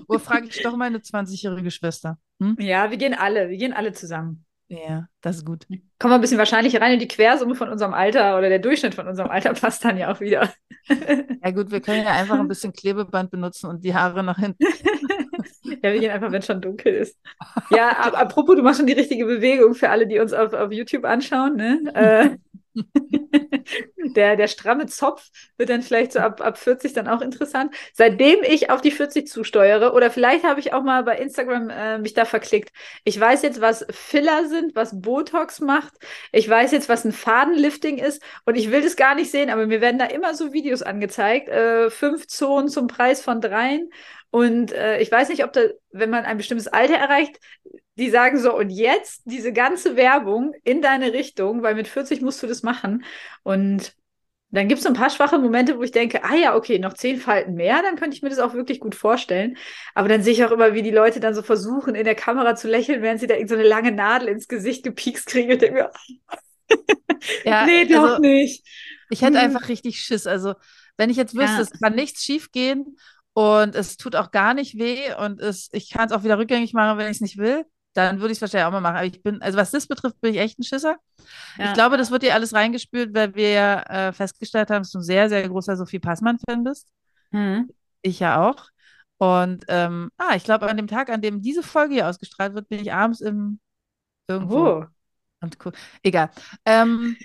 Oder frage ich doch meine 20-jährige Schwester. Hm? Ja, wir gehen alle. Wir gehen alle zusammen. Ja, das ist gut. Kommen wir ein bisschen wahrscheinlich rein in die Quersumme von unserem Alter oder der Durchschnitt von unserem Alter passt dann ja auch wieder. Ja gut, wir können ja einfach ein bisschen Klebeband benutzen und die Haare nach hinten. Ja, wir gehen einfach, wenn es schon dunkel ist. Ja, ap apropos, du machst schon die richtige Bewegung für alle, die uns auf, auf YouTube anschauen. Ne? Äh, der, der stramme Zopf wird dann vielleicht so ab, ab 40 dann auch interessant. Seitdem ich auf die 40 zusteuere, oder vielleicht habe ich auch mal bei Instagram äh, mich da verklickt. Ich weiß jetzt, was Filler sind, was Botox macht. Ich weiß jetzt, was ein Fadenlifting ist. Und ich will das gar nicht sehen, aber mir werden da immer so Videos angezeigt. Äh, fünf Zonen zum Preis von dreien. Und äh, ich weiß nicht, ob da, wenn man ein bestimmtes Alter erreicht, die sagen so, und jetzt diese ganze Werbung in deine Richtung, weil mit 40 musst du das machen. Und dann gibt es ein paar schwache Momente, wo ich denke, ah ja, okay, noch zehn Falten mehr, dann könnte ich mir das auch wirklich gut vorstellen. Aber dann sehe ich auch immer, wie die Leute dann so versuchen, in der Kamera zu lächeln, während sie da irgendeine so lange Nadel ins Gesicht gepiekst kriegen. Und denke mir, ja, nee, doch also, nicht. Ich hätte Hm. einfach richtig Schiss. Also, wenn ich jetzt wüsste, Ja. es kann nichts schief gehen und es tut auch gar nicht weh und es, ich kann es auch wieder rückgängig machen, wenn ich es nicht will, dann würde ich es wahrscheinlich auch mal machen. Aber ich bin, also was das betrifft, bin ich echt ein Schisser. Ja. Ich glaube, das wird dir alles reingespült, weil wir ja äh, festgestellt haben, dass du ein sehr, sehr großer Sophie Passmann-Fan bist. Hm. Ich ja auch. Und ähm, ah, ich glaube, an dem Tag, an dem diese Folge hier ausgestrahlt wird, bin ich abends im irgendwo. Oh. Und gu- egal. Ähm,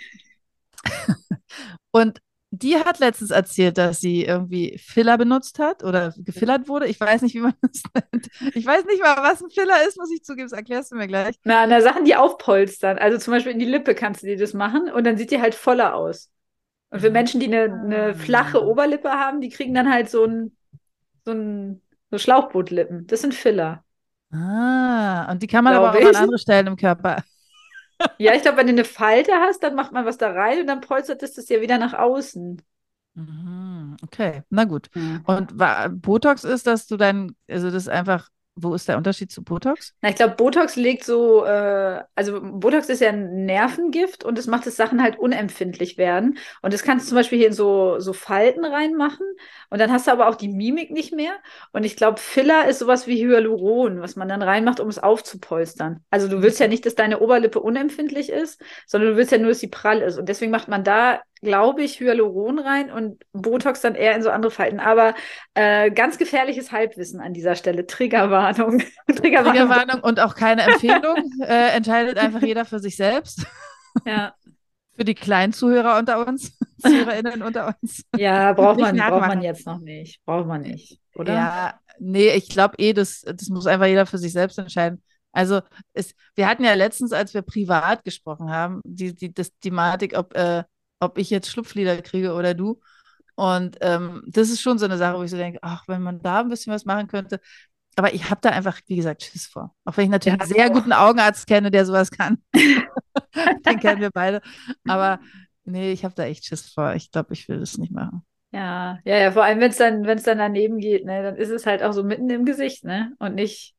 und die hat letztens erzählt, dass sie irgendwie Filler benutzt hat oder gefillert wurde. Ich weiß nicht, wie man das nennt. Ich weiß nicht mal, was ein Filler ist, muss ich zugeben. Das erklärst du mir gleich. Na, na, Sachen, die aufpolstern. Also zum Beispiel in die Lippe kannst du dir das machen und dann sieht die halt voller aus. Und für Menschen, die eine, eine flache Oberlippe haben, die kriegen dann halt so ein, so ein so Schlauchbootlippen. Das sind Filler. Ah, und die kann man aber auch Glaube an ich. andere Stellen im Körper. Ja, ich glaube, wenn du eine Falte hast, dann macht man was da rein und dann polstert es das ja wieder nach außen. Mhm, Okay, na gut. Und wa- Botox ist, dass du dann, also das ist einfach, wo ist der Unterschied zu Botox? Na, ich glaube, Botox legt so, äh, also Botox ist ja ein Nervengift und es macht, dass Sachen halt unempfindlich werden. Und das kannst du zum Beispiel hier in so, so Falten reinmachen und dann hast du aber auch die Mimik nicht mehr. Und ich glaube, Filler ist sowas wie Hyaluron, was man dann reinmacht, um es aufzupolstern. Also du willst ja nicht, dass deine Oberlippe unempfindlich ist, sondern du willst ja nur, dass sie prall ist. Und deswegen macht man da, glaube ich, Hyaluron rein und Botox dann eher in so andere Falten. Aber äh, ganz gefährliches Halbwissen an dieser Stelle. Triggerwarnung. Triggerwarnung. Triggerwarnung und auch keine Empfehlung. äh, entscheidet einfach jeder für sich selbst. Ja. Für die kleinen Zuhörer unter uns, ZuhörerInnen unter uns. Ja, braucht man, braucht man jetzt noch nicht. Braucht man nicht, oder? Ja, nee, ich glaube eh, das, das muss einfach jeder für sich selbst entscheiden. Also es, wir hatten ja letztens, als wir privat gesprochen haben, die, die das Thematik, ob, äh, ob ich jetzt Schlupflider kriege oder du. Und ähm, das ist schon so eine Sache, wo ich so denke, ach, wenn man da ein bisschen was machen könnte. Aber ich habe da einfach, wie gesagt, Schiss vor. Auch wenn ich natürlich Ja, einen sehr auch. guten Augenarzt kenne, der sowas kann. Den kennen wir beide. Aber nee, ich habe da echt Schiss vor. Ich glaube, ich will das nicht machen. Ja, ja, ja, vor allem, wenn es dann, wenn es dann daneben geht, ne, dann ist es halt auch so mitten im Gesicht, ne? Und nicht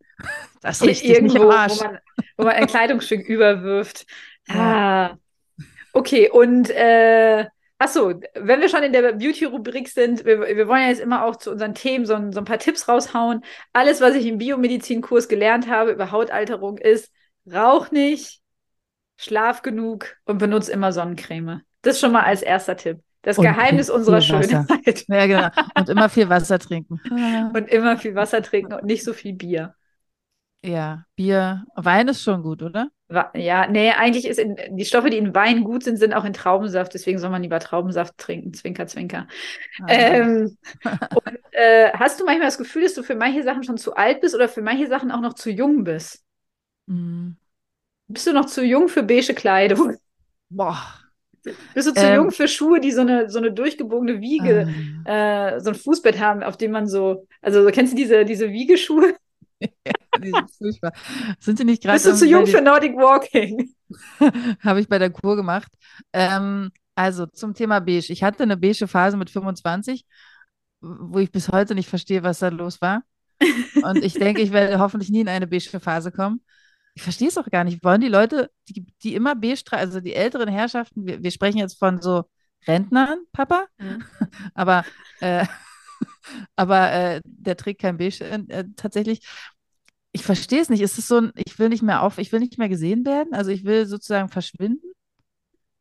Das nicht irgendwo, Arsch. wo man, wo man ein Kleidungsstück überwirft. Ah. Okay, und äh, ach so, wenn wir schon in der Beauty-Rubrik sind, wir, wir wollen ja jetzt immer auch zu unseren Themen so, ein- so ein paar Tipps raushauen. Alles, was ich im Biomedizinkurs gelernt habe über Hautalterung, ist, rauch nicht, schlaf genug und benutze immer Sonnencreme. Das schon mal als erster Tipp. Das Und Geheimnis unserer. Schönheit. Ja, genau. Und immer viel Wasser trinken. Und immer viel Wasser trinken und nicht so viel Bier. Ja, Bier. Wein ist schon gut, oder? Ja, nee, eigentlich ist in, die Stoffe, die in Wein gut sind, sind auch in Traubensaft. Deswegen soll man lieber Traubensaft trinken. Zwinker, zwinker. Ah, Ähm, und äh, hast du manchmal das Gefühl, dass du für manche Sachen schon zu alt bist oder für manche Sachen auch noch zu jung bist? mm. Bist du noch zu jung für beige Kleidung? Boah. Bist du zu Ähm. jung für Schuhe, die so eine, so eine durchgebogene Wiege, Ähm, äh, so ein Fußbett haben, auf dem man so, also kennst du diese, diese Wiegeschuhe? die sind furchtbar. Sind die nicht gerade Bist du zu jung für Nordic Walking? Habe ich bei der Kur gemacht. Ähm, also zum Thema beige. Ich hatte eine beige Phase mit 25, wo ich bis heute nicht verstehe, was da los war. Und ich denke, ich werde hoffentlich nie in eine beige Phase kommen. Ich verstehe es auch gar nicht. Wollen die Leute, die, die immer beige tragen, also die älteren Herrschaften, wir, wir sprechen jetzt von so Rentnern, Papa, Mhm. aber, äh, aber äh, der trägt kein Beige äh, äh, tatsächlich. Ich verstehe es nicht. Ist es so ein, ich will nicht mehr auf, ich will nicht mehr gesehen werden? Also ich will sozusagen verschwinden?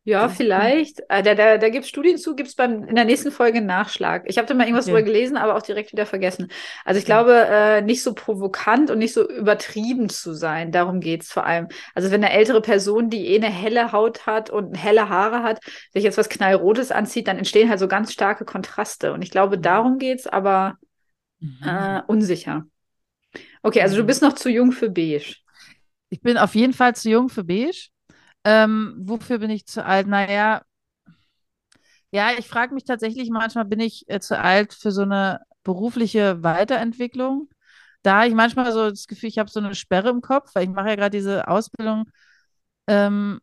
Ja, vielleicht. Äh, da da, da gibt es Studien zu, gibt es in der nächsten Folge einen Nachschlag. Ich habe da mal irgendwas Okay. drüber gelesen, aber auch direkt wieder vergessen. Also ich Ja. glaube, äh, nicht so provokant und nicht so übertrieben zu sein. Darum geht's vor allem. Also wenn eine ältere Person, die eh eine helle Haut hat und helle Haare hat, sich jetzt was Knallrotes anzieht, dann entstehen halt so ganz starke Kontraste. Und ich glaube, Mhm. darum geht's, aber Mhm. äh, unsicher. Okay, also du Mhm. bist noch zu jung für beige. Ich bin auf jeden Fall zu jung für beige. Ähm, wofür bin ich zu alt? Naja, ja, ich frage mich tatsächlich manchmal, bin ich äh, zu alt für so eine berufliche Weiterentwicklung? Da ich manchmal so das Gefühl, ich habe so eine Sperre im Kopf, weil ich mache ja gerade diese Ausbildung, ähm,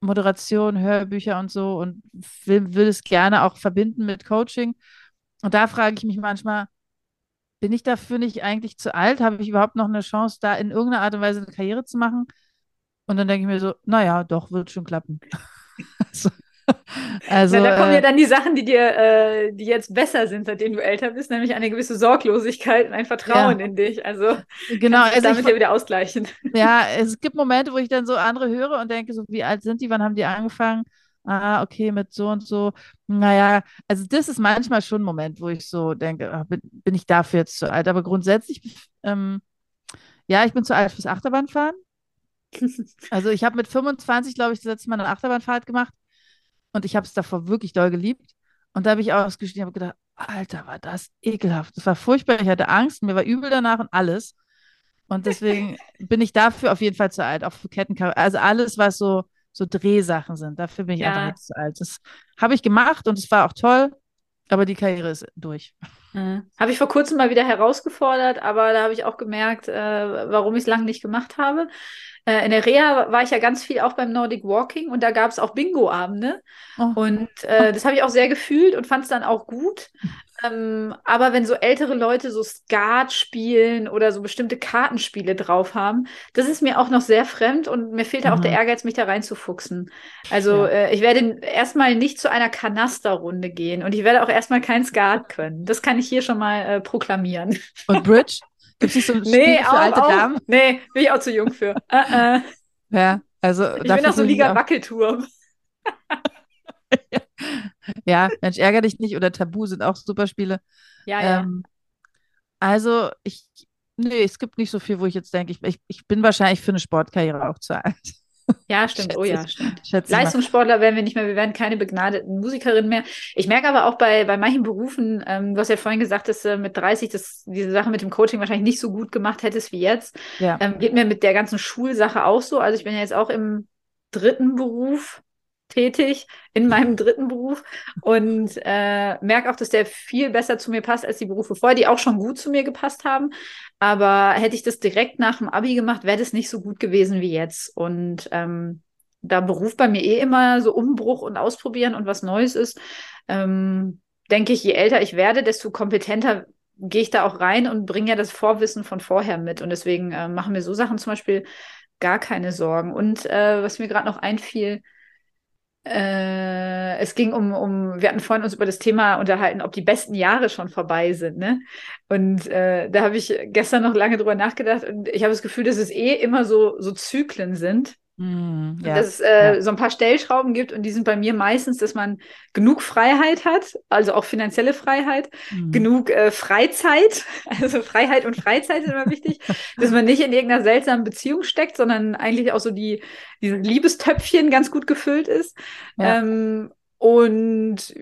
Moderation, Hörbücher und so und will, will es gerne auch verbinden mit Coaching. Und da frage ich mich manchmal, bin ich dafür nicht eigentlich zu alt? Habe ich überhaupt noch eine Chance, da in irgendeiner Art und Weise eine Karriere zu machen? Und dann denke ich mir so, naja, doch, wird schon klappen. also, also Na, da kommen ja äh, dann die Sachen, die dir, äh, die jetzt besser sind, seitdem du älter bist, nämlich eine gewisse Sorglosigkeit und ein Vertrauen in dich. Also genau, also damit ich, ja wieder ausgleichen. ja, es gibt Momente, wo ich dann so andere höre und denke so, wie alt sind die? Wann haben die angefangen? Ah, okay, mit so und so. Naja, also das ist manchmal schon ein Moment, wo ich so denke, ah, bin, bin ich dafür jetzt zu alt? Aber grundsätzlich, ähm, ja, ich bin zu alt fürs Achterbahnfahren. Also ich habe mit 25, glaube ich, das letzte Mal eine Achterbahnfahrt gemacht und ich habe es davor wirklich doll geliebt. Und da habe ich ausgestiegen und habe gedacht, Alter, war das ekelhaft. Das war furchtbar. Ich hatte Angst, mir war übel danach und alles. Und deswegen bin ich dafür auf jeden Fall zu alt, auch für Kettenkarussell. Also alles, was so, so Drehsachen sind, dafür bin ich Ja. einfach jetzt zu alt. Das habe ich gemacht und es war auch toll, aber die Karriere ist durch. Mhm. Habe ich vor kurzem mal wieder herausgefordert, aber da habe ich auch gemerkt, äh, warum ich es lange nicht gemacht habe. Äh, in der Reha war ich ja ganz viel auch beim Nordic Walking und da gab es auch Bingo-Abende. Oh. Und äh, das habe ich auch sehr gefühlt und fand es dann auch gut. Ähm, aber wenn so ältere Leute so Skat spielen oder so bestimmte Kartenspiele drauf haben, das ist mir auch noch sehr fremd und mir fehlt da auch Mhm. der Ehrgeiz, mich da reinzufuchsen. Also Ja. äh, ich werde erstmal nicht zu einer Kanasterrunde gehen und ich werde auch erstmal kein Skat können. Das kann ich hier schon mal äh, proklamieren. Und Bridge? Gibt es nicht so ein Spiel für alte Damen? Nee, bin ich auch zu jung für. Äh, äh. Ja, also Ich bin auch so bin ich Liga auch- Wackelturm. Ja, Mensch, ärger dich nicht oder Tabu sind auch super Spiele. Ja, ja. Ähm, also ich, nee, es gibt nicht so viel, wo ich jetzt denke, ich, ich, ich bin wahrscheinlich für eine Sportkarriere auch zu alt. Ja, stimmt. Oh ja, stimmt. Leistungssportler werden wir nicht mehr, wir werden keine begnadeten Musikerinnen mehr. Ich merke aber auch bei, bei manchen Berufen, ähm, du hast ja vorhin gesagt, dass du mit 30 das, diese Sache mit dem Coaching wahrscheinlich nicht so gut gemacht hättest wie jetzt. Ja. Ähm, geht mir mit der ganzen Schulsache auch so. Also ich bin ja jetzt auch im dritten Beruf tätig, in meinem dritten Beruf und äh, merke auch, dass der viel besser zu mir passt als die Berufe vorher, die auch schon gut zu mir gepasst haben. Aber hätte ich das direkt nach dem Abi gemacht, wäre das nicht so gut gewesen wie jetzt. Und ähm, da Beruf bei mir eh immer so Umbruch und Ausprobieren und was Neues ist, ähm, denke ich, je älter ich werde, desto kompetenter gehe ich da auch rein und bringe ja das Vorwissen von vorher mit. Und deswegen äh, machen mir so Sachen zum Beispiel gar keine Sorgen. Und äh, was mir gerade noch einfiel, äh, es ging um, um, wir hatten vorhin uns über das Thema unterhalten, ob die besten Jahre schon vorbei sind, ne? Und äh, da habe ich gestern noch lange drüber nachgedacht und ich habe das Gefühl, dass es eh immer so, so Zyklen sind. Hm, Und ja. dass es äh, ja. so ein paar Stellschrauben gibt und die sind bei mir meistens, dass man genug Freiheit hat, also auch finanzielle Freiheit, Hm. genug äh, Freizeit, also Freiheit und Freizeit sind immer wichtig, dass man nicht in irgendeiner seltsamen Beziehung steckt, sondern eigentlich auch so die, dieses Liebestöpfchen ganz gut gefüllt ist. Ja. Ähm, und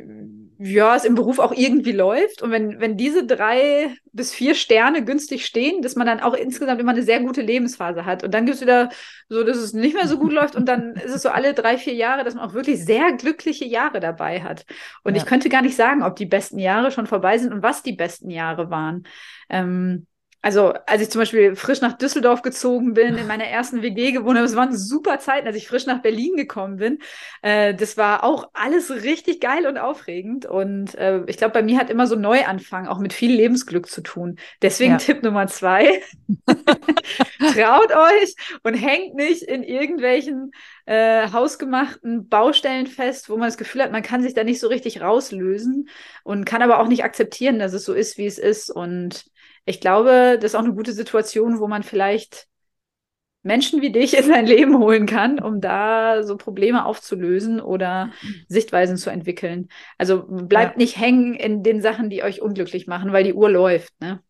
ja, es im Beruf auch irgendwie läuft. Und wenn, wenn diese drei bis vier Sterne günstig stehen, dass man dann auch insgesamt immer eine sehr gute Lebensphase hat. Und dann gibt es wieder so, dass es nicht mehr so gut läuft. Und dann ist es so alle drei, vier Jahre, dass man auch wirklich sehr glückliche Jahre dabei hat. Und Ja. ich könnte gar nicht sagen, ob die besten Jahre schon vorbei sind und was die besten Jahre waren. Ähm, also, als ich zum Beispiel frisch nach Düsseldorf gezogen bin, in meiner ersten WG gewohnt habe, es waren super Zeiten, als ich frisch nach Berlin gekommen bin. Äh, das war auch alles richtig geil und aufregend. Und äh, ich glaube, bei mir hat immer so Neuanfang auch mit viel Lebensglück zu tun. Deswegen Ja. Tipp Nummer zwei. Traut euch und hängt nicht in irgendwelchen äh, hausgemachten Baustellen fest, wo man das Gefühl hat, man kann sich da nicht so richtig rauslösen und kann aber auch nicht akzeptieren, dass es so ist, wie es ist. Und ich glaube, das ist auch eine gute Situation, wo man vielleicht Menschen wie dich in sein Leben holen kann, um da so Probleme aufzulösen oder Sichtweisen zu entwickeln. Also bleibt ja. nicht hängen in den Sachen, die euch unglücklich machen, weil die Uhr läuft. Ne?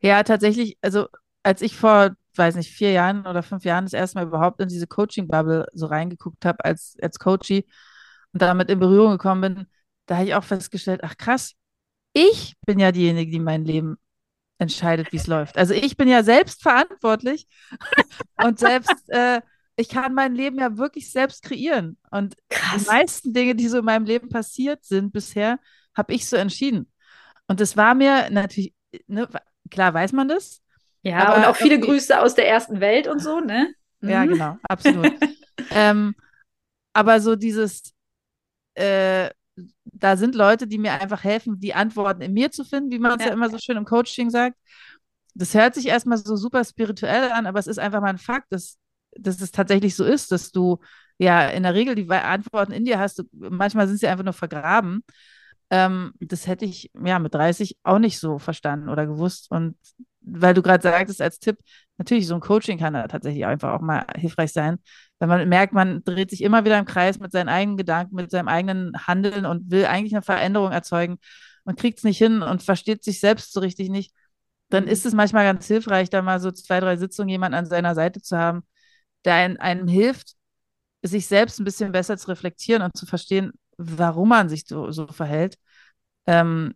Ja, tatsächlich, also als ich vor, weiß nicht, vier Jahren oder fünf Jahren das erste Mal überhaupt in diese Coaching-Bubble so reingeguckt habe als, als Coachie und damit in Berührung gekommen bin, da habe ich auch festgestellt, ach krass, ich bin ja diejenige, die mein Leben entscheidet, wie es läuft. Also ich bin ja selbst verantwortlich und selbst, äh, ich kann mein Leben ja wirklich selbst kreieren. Und Krass. die meisten Dinge, die so in meinem Leben passiert sind bisher, habe ich so entschieden. Und das war mir natürlich, ne, klar weiß man das. Ja, und auch viele. Grüße aus der ersten Welt und so, ne? Mhm. Ja, genau, absolut. ähm, aber so dieses, äh, da sind Leute, die mir einfach helfen, die Antworten in mir zu finden, wie man es ja. ja immer so schön im Coaching sagt. Das hört sich erstmal so super spirituell an, aber es ist einfach mal ein Fakt, dass, dass es tatsächlich so ist, dass du ja in der Regel die Antworten in dir hast. manchmal sind sie einfach nur vergraben. Ähm, das hätte ich ja mit 30 auch nicht so verstanden oder gewusst. Und weil du gerade sagtest als Tipp, natürlich so ein Coaching kann da tatsächlich einfach auch mal hilfreich sein, wenn man merkt, man dreht sich immer wieder im Kreis mit seinen eigenen Gedanken, mit seinem eigenen Handeln und will eigentlich eine Veränderung erzeugen und kriegt es nicht hin und versteht sich selbst so richtig nicht, dann mhm. ist es manchmal ganz hilfreich, da mal so zwei, drei Sitzungen jemand an seiner Seite zu haben, der einem, einem hilft, sich selbst ein bisschen besser zu reflektieren und zu verstehen, warum man sich so, so verhält. Ähm,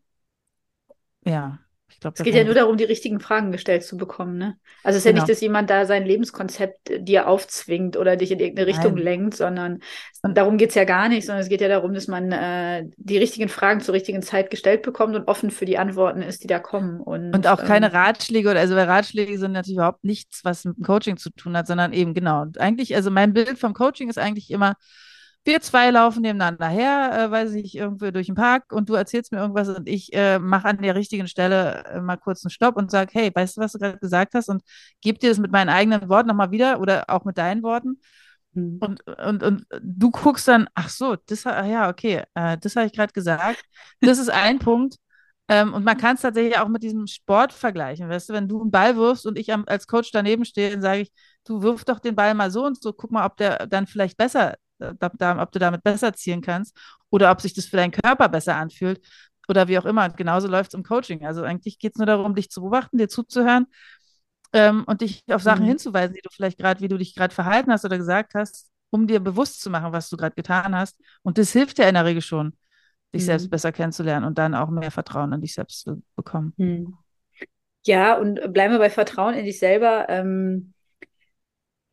ja. Glaub, es geht ja nur darum, die richtigen Fragen gestellt zu bekommen. Ne? Also es ist genau. ja nicht, genau. dass jemand da sein Lebenskonzept dir aufzwingt oder dich in irgendeine Richtung Nein. lenkt, sondern und darum geht es ja gar nicht, sondern es geht ja darum, dass man äh, die richtigen Fragen zur richtigen Zeit gestellt bekommt und offen für die Antworten ist, die da kommen. Und, und auch keine ähm, Ratschläge oder also weil Ratschläge sind natürlich überhaupt nichts, was mit dem Coaching zu tun hat, sondern eben genau. Eigentlich, also mein Bild vom Coaching ist eigentlich immer, wir zwei laufen nebeneinander her, äh, weiß ich, irgendwo durch den Park und du erzählst mir irgendwas und ich äh, mache an der richtigen Stelle äh, mal kurz einen Stopp und sage, hey, weißt du, was du gerade gesagt hast? Und gebe dir das mit meinen eigenen Worten nochmal wieder oder auch mit deinen Worten. Mhm. Und, und, und du guckst dann, ach so, das, ja, okay, äh, das habe ich gerade gesagt. Das ist ein Punkt. Ähm, und man kann es tatsächlich auch mit diesem Sport vergleichen. Weißt du, wenn du einen Ball wirfst und ich am, als Coach daneben stehe, dann sage ich, du wirf doch den Ball mal so und so, guck mal, ob der dann vielleicht besser ob du damit besser zielen kannst oder ob sich das für deinen Körper besser anfühlt oder wie auch immer. Und genauso läuft es im Coaching. Also eigentlich geht es nur darum, dich zu beobachten, dir zuzuhören ähm, und dich auf Sachen mhm. hinzuweisen, die du vielleicht gerade, wie du dich gerade verhalten hast oder gesagt hast, um dir bewusst zu machen, was du gerade getan hast. Und das hilft dir in der Regel schon, dich mhm. selbst besser kennenzulernen und dann auch mehr Vertrauen in dich selbst zu bekommen. Mhm. Ja, und bleiben wir bei Vertrauen in dich selber. Ähm,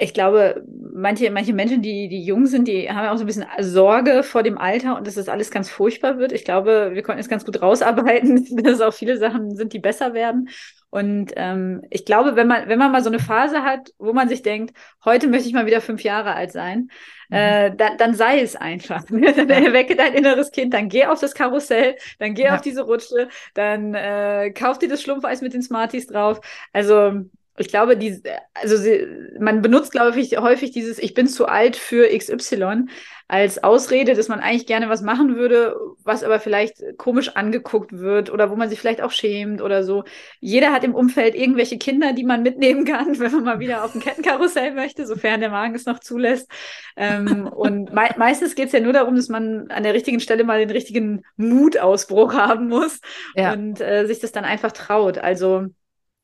ich glaube, manche, manche Menschen, die, die jung sind, die haben auch so ein bisschen Sorge vor dem Alter und dass das alles ganz furchtbar wird. Ich glaube, wir konnten es ganz gut rausarbeiten, dass es auch viele Sachen sind, die besser werden. Und ähm, ich glaube, wenn man, wenn man mal so eine Phase hat, wo man sich denkt, heute möchte ich mal wieder fünf Jahre alt sein, mhm. äh, dann, dann sei es einfach. dann erwecke dein inneres Kind, dann geh auf das Karussell, dann geh ja. auf diese Rutsche, dann äh, kauf dir das Schlumpfeis mit den Smarties drauf. Also ich glaube, die, also sie, man benutzt, glaube ich, häufig dieses Ich bin zu alt für XY als Ausrede, dass man eigentlich gerne was machen würde, was aber vielleicht komisch angeguckt wird oder wo man sich vielleicht auch schämt oder so. Jeder hat im Umfeld irgendwelche Kinder, die man mitnehmen kann, wenn man mal wieder auf ein Kettenkarussell möchte, sofern der Magen es noch zulässt. Ähm, und me meistens geht es ja nur darum, dass man an der richtigen Stelle mal den richtigen Mutausbruch haben muss ja. und äh, sich das dann einfach traut. Also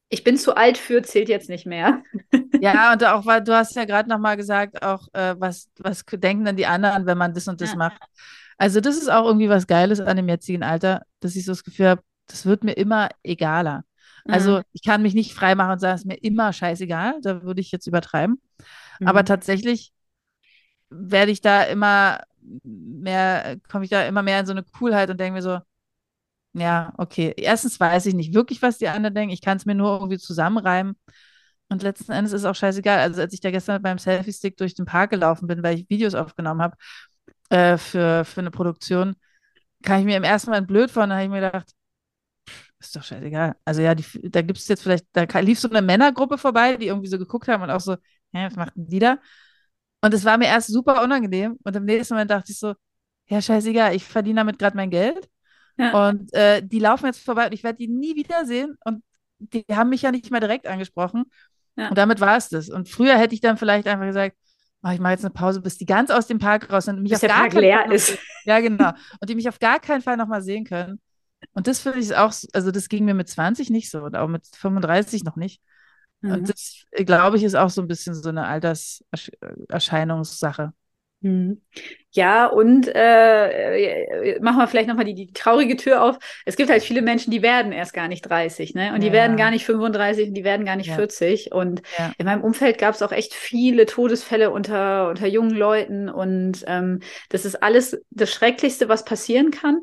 ich bin zu alt für, zählt jetzt nicht mehr. ja, und auch, weil du hast ja gerade nochmal gesagt, auch äh, was, was denken dann die anderen, wenn man das und das ja. macht. Also das ist auch irgendwie was Geiles an dem jetzigen Alter, dass ich so das Gefühl habe, das wird mir immer egaler. Also mhm. ich kann mich nicht freimachen und sagen, es ist mir immer scheißegal, da würde ich jetzt übertreiben. Mhm. Aber tatsächlich werde ich da immer mehr, komme ich da immer mehr in so eine Coolheit und denke mir so, ja, okay. Erstens weiß ich nicht wirklich, was die anderen denken. Ich kann es mir nur irgendwie zusammenreimen. Und letzten Endes ist auch scheißegal. Also als ich da gestern meinem Selfie-Stick durch den Park gelaufen bin, weil ich Videos aufgenommen habe äh, für, für eine Produktion, kann ich mir im ersten Mal blöd vor. Und dann habe ich mir gedacht, ist doch scheißegal. Also ja, die, da gibt es jetzt vielleicht, da lief so eine Männergruppe vorbei, die irgendwie so geguckt haben und auch so, ja, was machten die da? Und es war mir erst super unangenehm. Und im nächsten Moment dachte ich so, ja, scheißegal, ich verdiene damit gerade mein Geld. Ja. Und äh, die laufen jetzt vorbei und ich werde die nie wiedersehen. Und die haben mich ja nicht mal direkt angesprochen. Ja. Und damit war es das. Und früher hätte ich dann vielleicht einfach gesagt, oh, ich mache jetzt eine Pause, bis die ganz aus dem Park raus sind und mich Bis auf der gar Park leer Fall noch ist. sehen- Ja, genau. Und die mich auf gar keinen Fall nochmal sehen können. Und das finde ich auch, also das ging mir mit 20 nicht so und auch mit 35 noch nicht. Mhm. Und das, glaube ich, ist auch so ein bisschen so eine Alterserscheinungssache. Mhm. Ja, und äh, äh, machen wir vielleicht nochmal die, die traurige Tür auf. Es gibt halt viele Menschen, die werden erst gar nicht 30, ne? Und die Ja. werden gar nicht 35 und die werden gar nicht Ja. 40. Und Ja. in meinem Umfeld gab es auch echt viele Todesfälle unter, unter jungen Leuten. Und ähm, das ist alles das Schrecklichste, was passieren kann.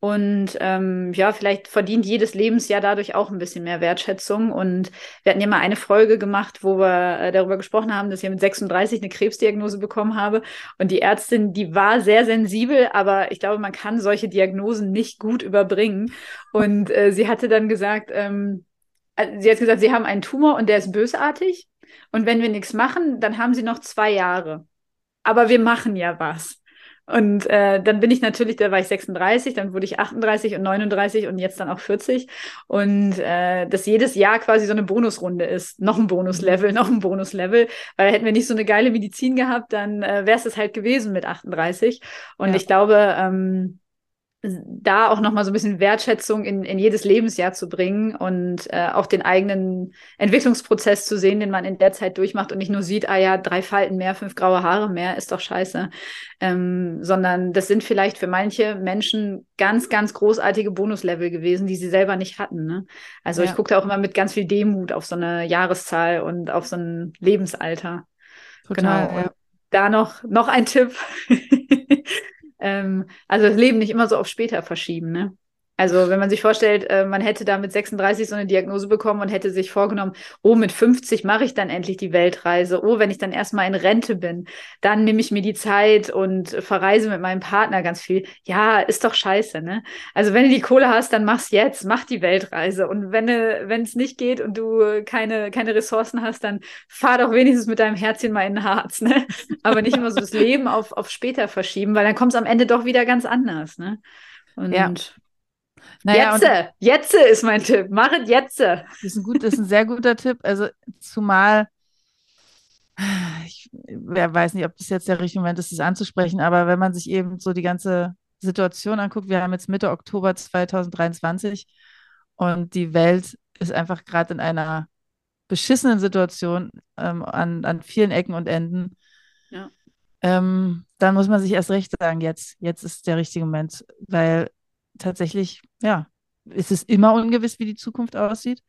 Und ähm, ja, vielleicht verdient jedes Lebensjahr dadurch auch ein bisschen mehr Wertschätzung. Und wir hatten ja mal eine Folge gemacht, wo wir äh, darüber gesprochen haben, dass ich mit 36 eine Krebsdiagnose bekommen habe. Und die Ärztin, die war sehr sensibel, aber ich glaube, man kann solche Diagnosen nicht gut überbringen. Und äh, sie hatte dann gesagt, ähm, äh, sie hat gesagt, sie haben einen Tumor und der ist bösartig. Und wenn wir nichts machen, dann haben sie noch zwei Jahre. Aber wir machen ja was. Und äh, dann bin ich natürlich, da war ich 36, dann wurde ich 38 und 39 und jetzt dann auch 40. Und äh, dass jedes Jahr quasi so eine Bonusrunde ist. Noch ein Bonuslevel, noch ein Bonuslevel. Weil hätten wir nicht so eine geile Medizin gehabt, dann äh, wäre es das halt gewesen mit 38. Und Ja. ich glaube, ähm, da auch nochmal so ein bisschen Wertschätzung in, in jedes Lebensjahr zu bringen und äh, auch den eigenen Entwicklungsprozess zu sehen, den man in der Zeit durchmacht und nicht nur sieht, ah ja, drei Falten mehr, fünf graue Haare mehr, ist doch scheiße. Ähm, sondern das sind vielleicht für manche Menschen ganz, ganz großartige Bonuslevel gewesen, die sie selber nicht hatten. Ne? Also Ja. ich gucke da auch immer mit ganz viel Demut auf so eine Jahreszahl und auf so ein Lebensalter. Total, Genau. ja. Und da noch, noch ein Tipp. ähm, also das Leben nicht immer so auf später verschieben, ne? Also wenn man sich vorstellt, äh, man hätte da mit 36 so eine Diagnose bekommen und hätte sich vorgenommen, oh, mit 50 mache ich dann endlich die Weltreise. Oh, wenn ich dann erstmal in Rente bin, dann nehme ich mir die Zeit und verreise mit meinem Partner ganz viel. Ja, ist doch scheiße, ne? Also wenn du die Kohle hast, dann mach's jetzt, mach die Weltreise. Und wenn wenn es nicht geht und du keine, keine Ressourcen hast, dann fahr doch wenigstens mit deinem Herzchen mal in den Harz, ne? Aber nicht immer so das Leben auf, auf später verschieben, weil dann kommt es am Ende doch wieder ganz anders, ne? Und Ja. Naja, und jetzt, jetzt ist mein Tipp. Mach es jetzt. Das ist ein gut, das ist ein sehr guter Tipp. Also zumal, ich wer weiß nicht, ob das jetzt der richtige Moment ist, das anzusprechen, aber wenn man sich eben so die ganze Situation anguckt, wir haben jetzt Mitte Oktober 2023 und die Welt ist einfach gerade in einer beschissenen Situation ähm, an, an vielen Ecken und Enden. Ja. Ähm, dann muss man sich erst recht sagen, jetzt, jetzt ist der richtige Moment, weil tatsächlich, ja, es ist immer ungewiss, wie die Zukunft aussieht.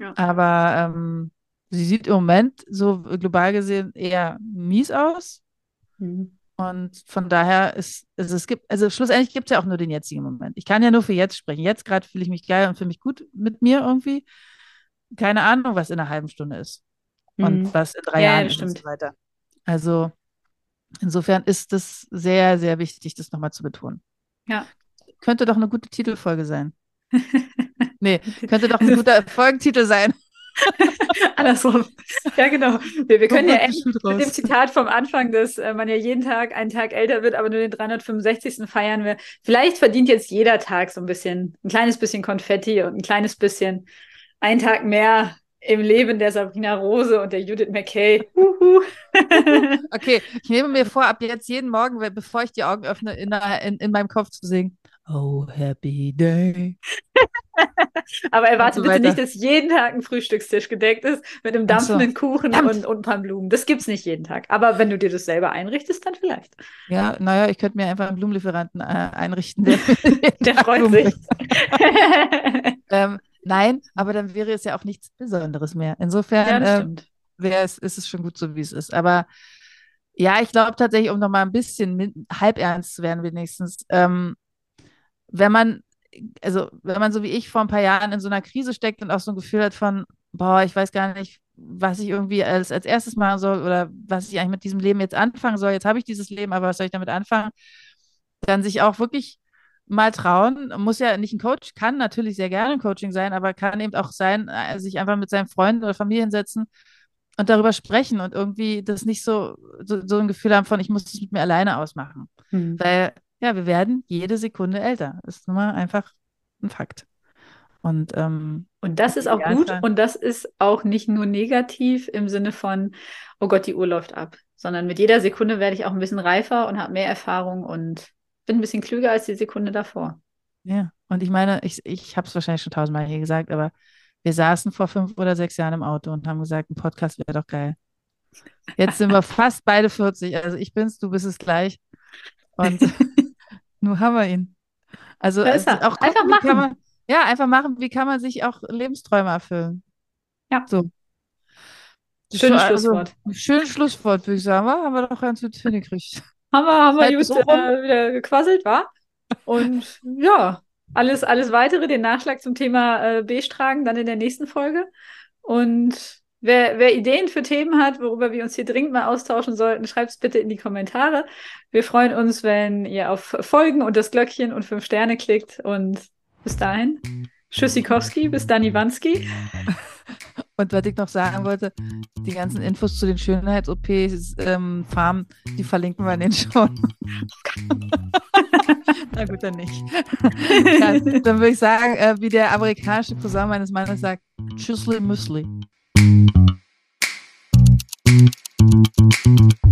Ja. Aber ähm, sie sieht im Moment so global gesehen eher mies aus. Mhm. Und von daher ist, also es gibt, also schlussendlich gibt es ja auch nur den jetzigen Moment. Ich kann ja nur für jetzt sprechen. Jetzt gerade fühle ich mich geil und fühle mich gut mit mir irgendwie. Keine Ahnung, was in einer halben Stunde ist und Mhm. was in drei Ja, ja, Jahren ist und stimmt. so weiter. Also insofern ist es sehr, sehr wichtig, das nochmal zu betonen. Ja. Könnte doch eine gute Titelfolge sein. Nee, könnte doch ein guter Folgentitel sein. Andersrum. Ja, genau. Wir, wir können ja echt mit dem Zitat vom Anfang, dass äh, man ja jeden Tag einen Tag älter wird, aber nur den 365. feiern wir. Vielleicht verdient jetzt jeder Tag so ein bisschen, ein kleines bisschen Konfetti und ein kleines bisschen ein Tag mehr im Leben der Sabrina Rose und der Judith McKay. Okay, ich nehme mir vor, ab jetzt jeden Morgen, bevor ich die Augen öffne, in, in, in meinem Kopf zu singen. Oh, happy day. Aber erwarte so bitte weiter. nicht, dass jeden Tag ein Frühstückstisch gedeckt ist mit einem Ach so. dampfenden Kuchen Dampf. und, und ein paar Blumen. Das gibt's nicht jeden Tag. Aber wenn du dir das selber einrichtest, dann vielleicht. Ja, naja, ich könnte mir einfach einen Blumenlieferanten äh, einrichten, der, Der freut sich. Ähm, nein, aber dann wäre es ja auch nichts Besonderes mehr. ja, Insofern äh, wäre es, ist es schon gut so, wie es ist. Aber ja, ich glaube tatsächlich, um nochmal ein bisschen halb ernst zu werden, wenigstens, ähm, wenn man, also wenn man so wie ich vor ein paar Jahren in so einer Krise steckt und auch so ein Gefühl hat von, boah, ich weiß gar nicht, was ich irgendwie als, als erstes machen soll oder was ich eigentlich mit diesem Leben jetzt anfangen soll. Jetzt habe ich dieses Leben, aber was soll ich damit anfangen? Dann sich auch wirklich mal trauen, muss ja nicht ein Coach, kann natürlich sehr gerne ein Coaching sein, aber kann eben auch sein, äh, sich einfach mit seinen Freunden oder Familie hinsetzen und darüber sprechen und irgendwie das nicht so, so, so ein Gefühl haben von, ich muss das mit mir alleine ausmachen. Hm. Weil, ja, wir werden jede Sekunde älter. Das ist nun mal einfach ein Fakt. Und, ähm, und das ist auch gut und das ist auch nicht nur negativ im Sinne von, oh Gott, die Uhr läuft ab, sondern mit jeder Sekunde werde ich auch ein bisschen reifer und habe mehr Erfahrung und bin ein bisschen klüger als die Sekunde davor. Ja, und ich meine, ich, ich habe es wahrscheinlich schon tausendmal hier gesagt, aber wir saßen vor fünf oder sechs Jahren im Auto und haben gesagt, ein Podcast wäre doch geil. Jetzt sind wir fast beide 40. Also ich bin's, du bist es gleich. Und nur haben wir ihn. Also da ist er. auch gucken, einfach machen. Man, ja, einfach machen. Wie kann man sich auch Lebensträume erfüllen? Ja. So. Schönes also, Schlusswort. Schönes Schlusswort, würde ich sagen. Haben wir doch ganz gut hingekriegt. Haben wir, haben wir gut äh, wieder gequasselt, war? Und ja, alles, alles weitere, den Nachschlag zum Thema äh, Beige tragen, dann in der nächsten Folge. Und wer, wer Ideen für Themen hat, worüber wir uns hier dringend mal austauschen sollten, schreibt es bitte in die Kommentare. Wir freuen uns, wenn ihr auf Folgen und das Glöckchen und fünf Sterne klickt. Und bis dahin, Tschüssikowski, bis dann Iwanski. Und was ich noch sagen wollte, die ganzen Infos zu den Schönheits-OPs, ähm, die verlinken wir in den Show. Na gut, dann nicht. ja, dann würde ich sagen, äh, wie der amerikanische Cousin meines Mannes sagt, Tschüssli Müsli. Thank you.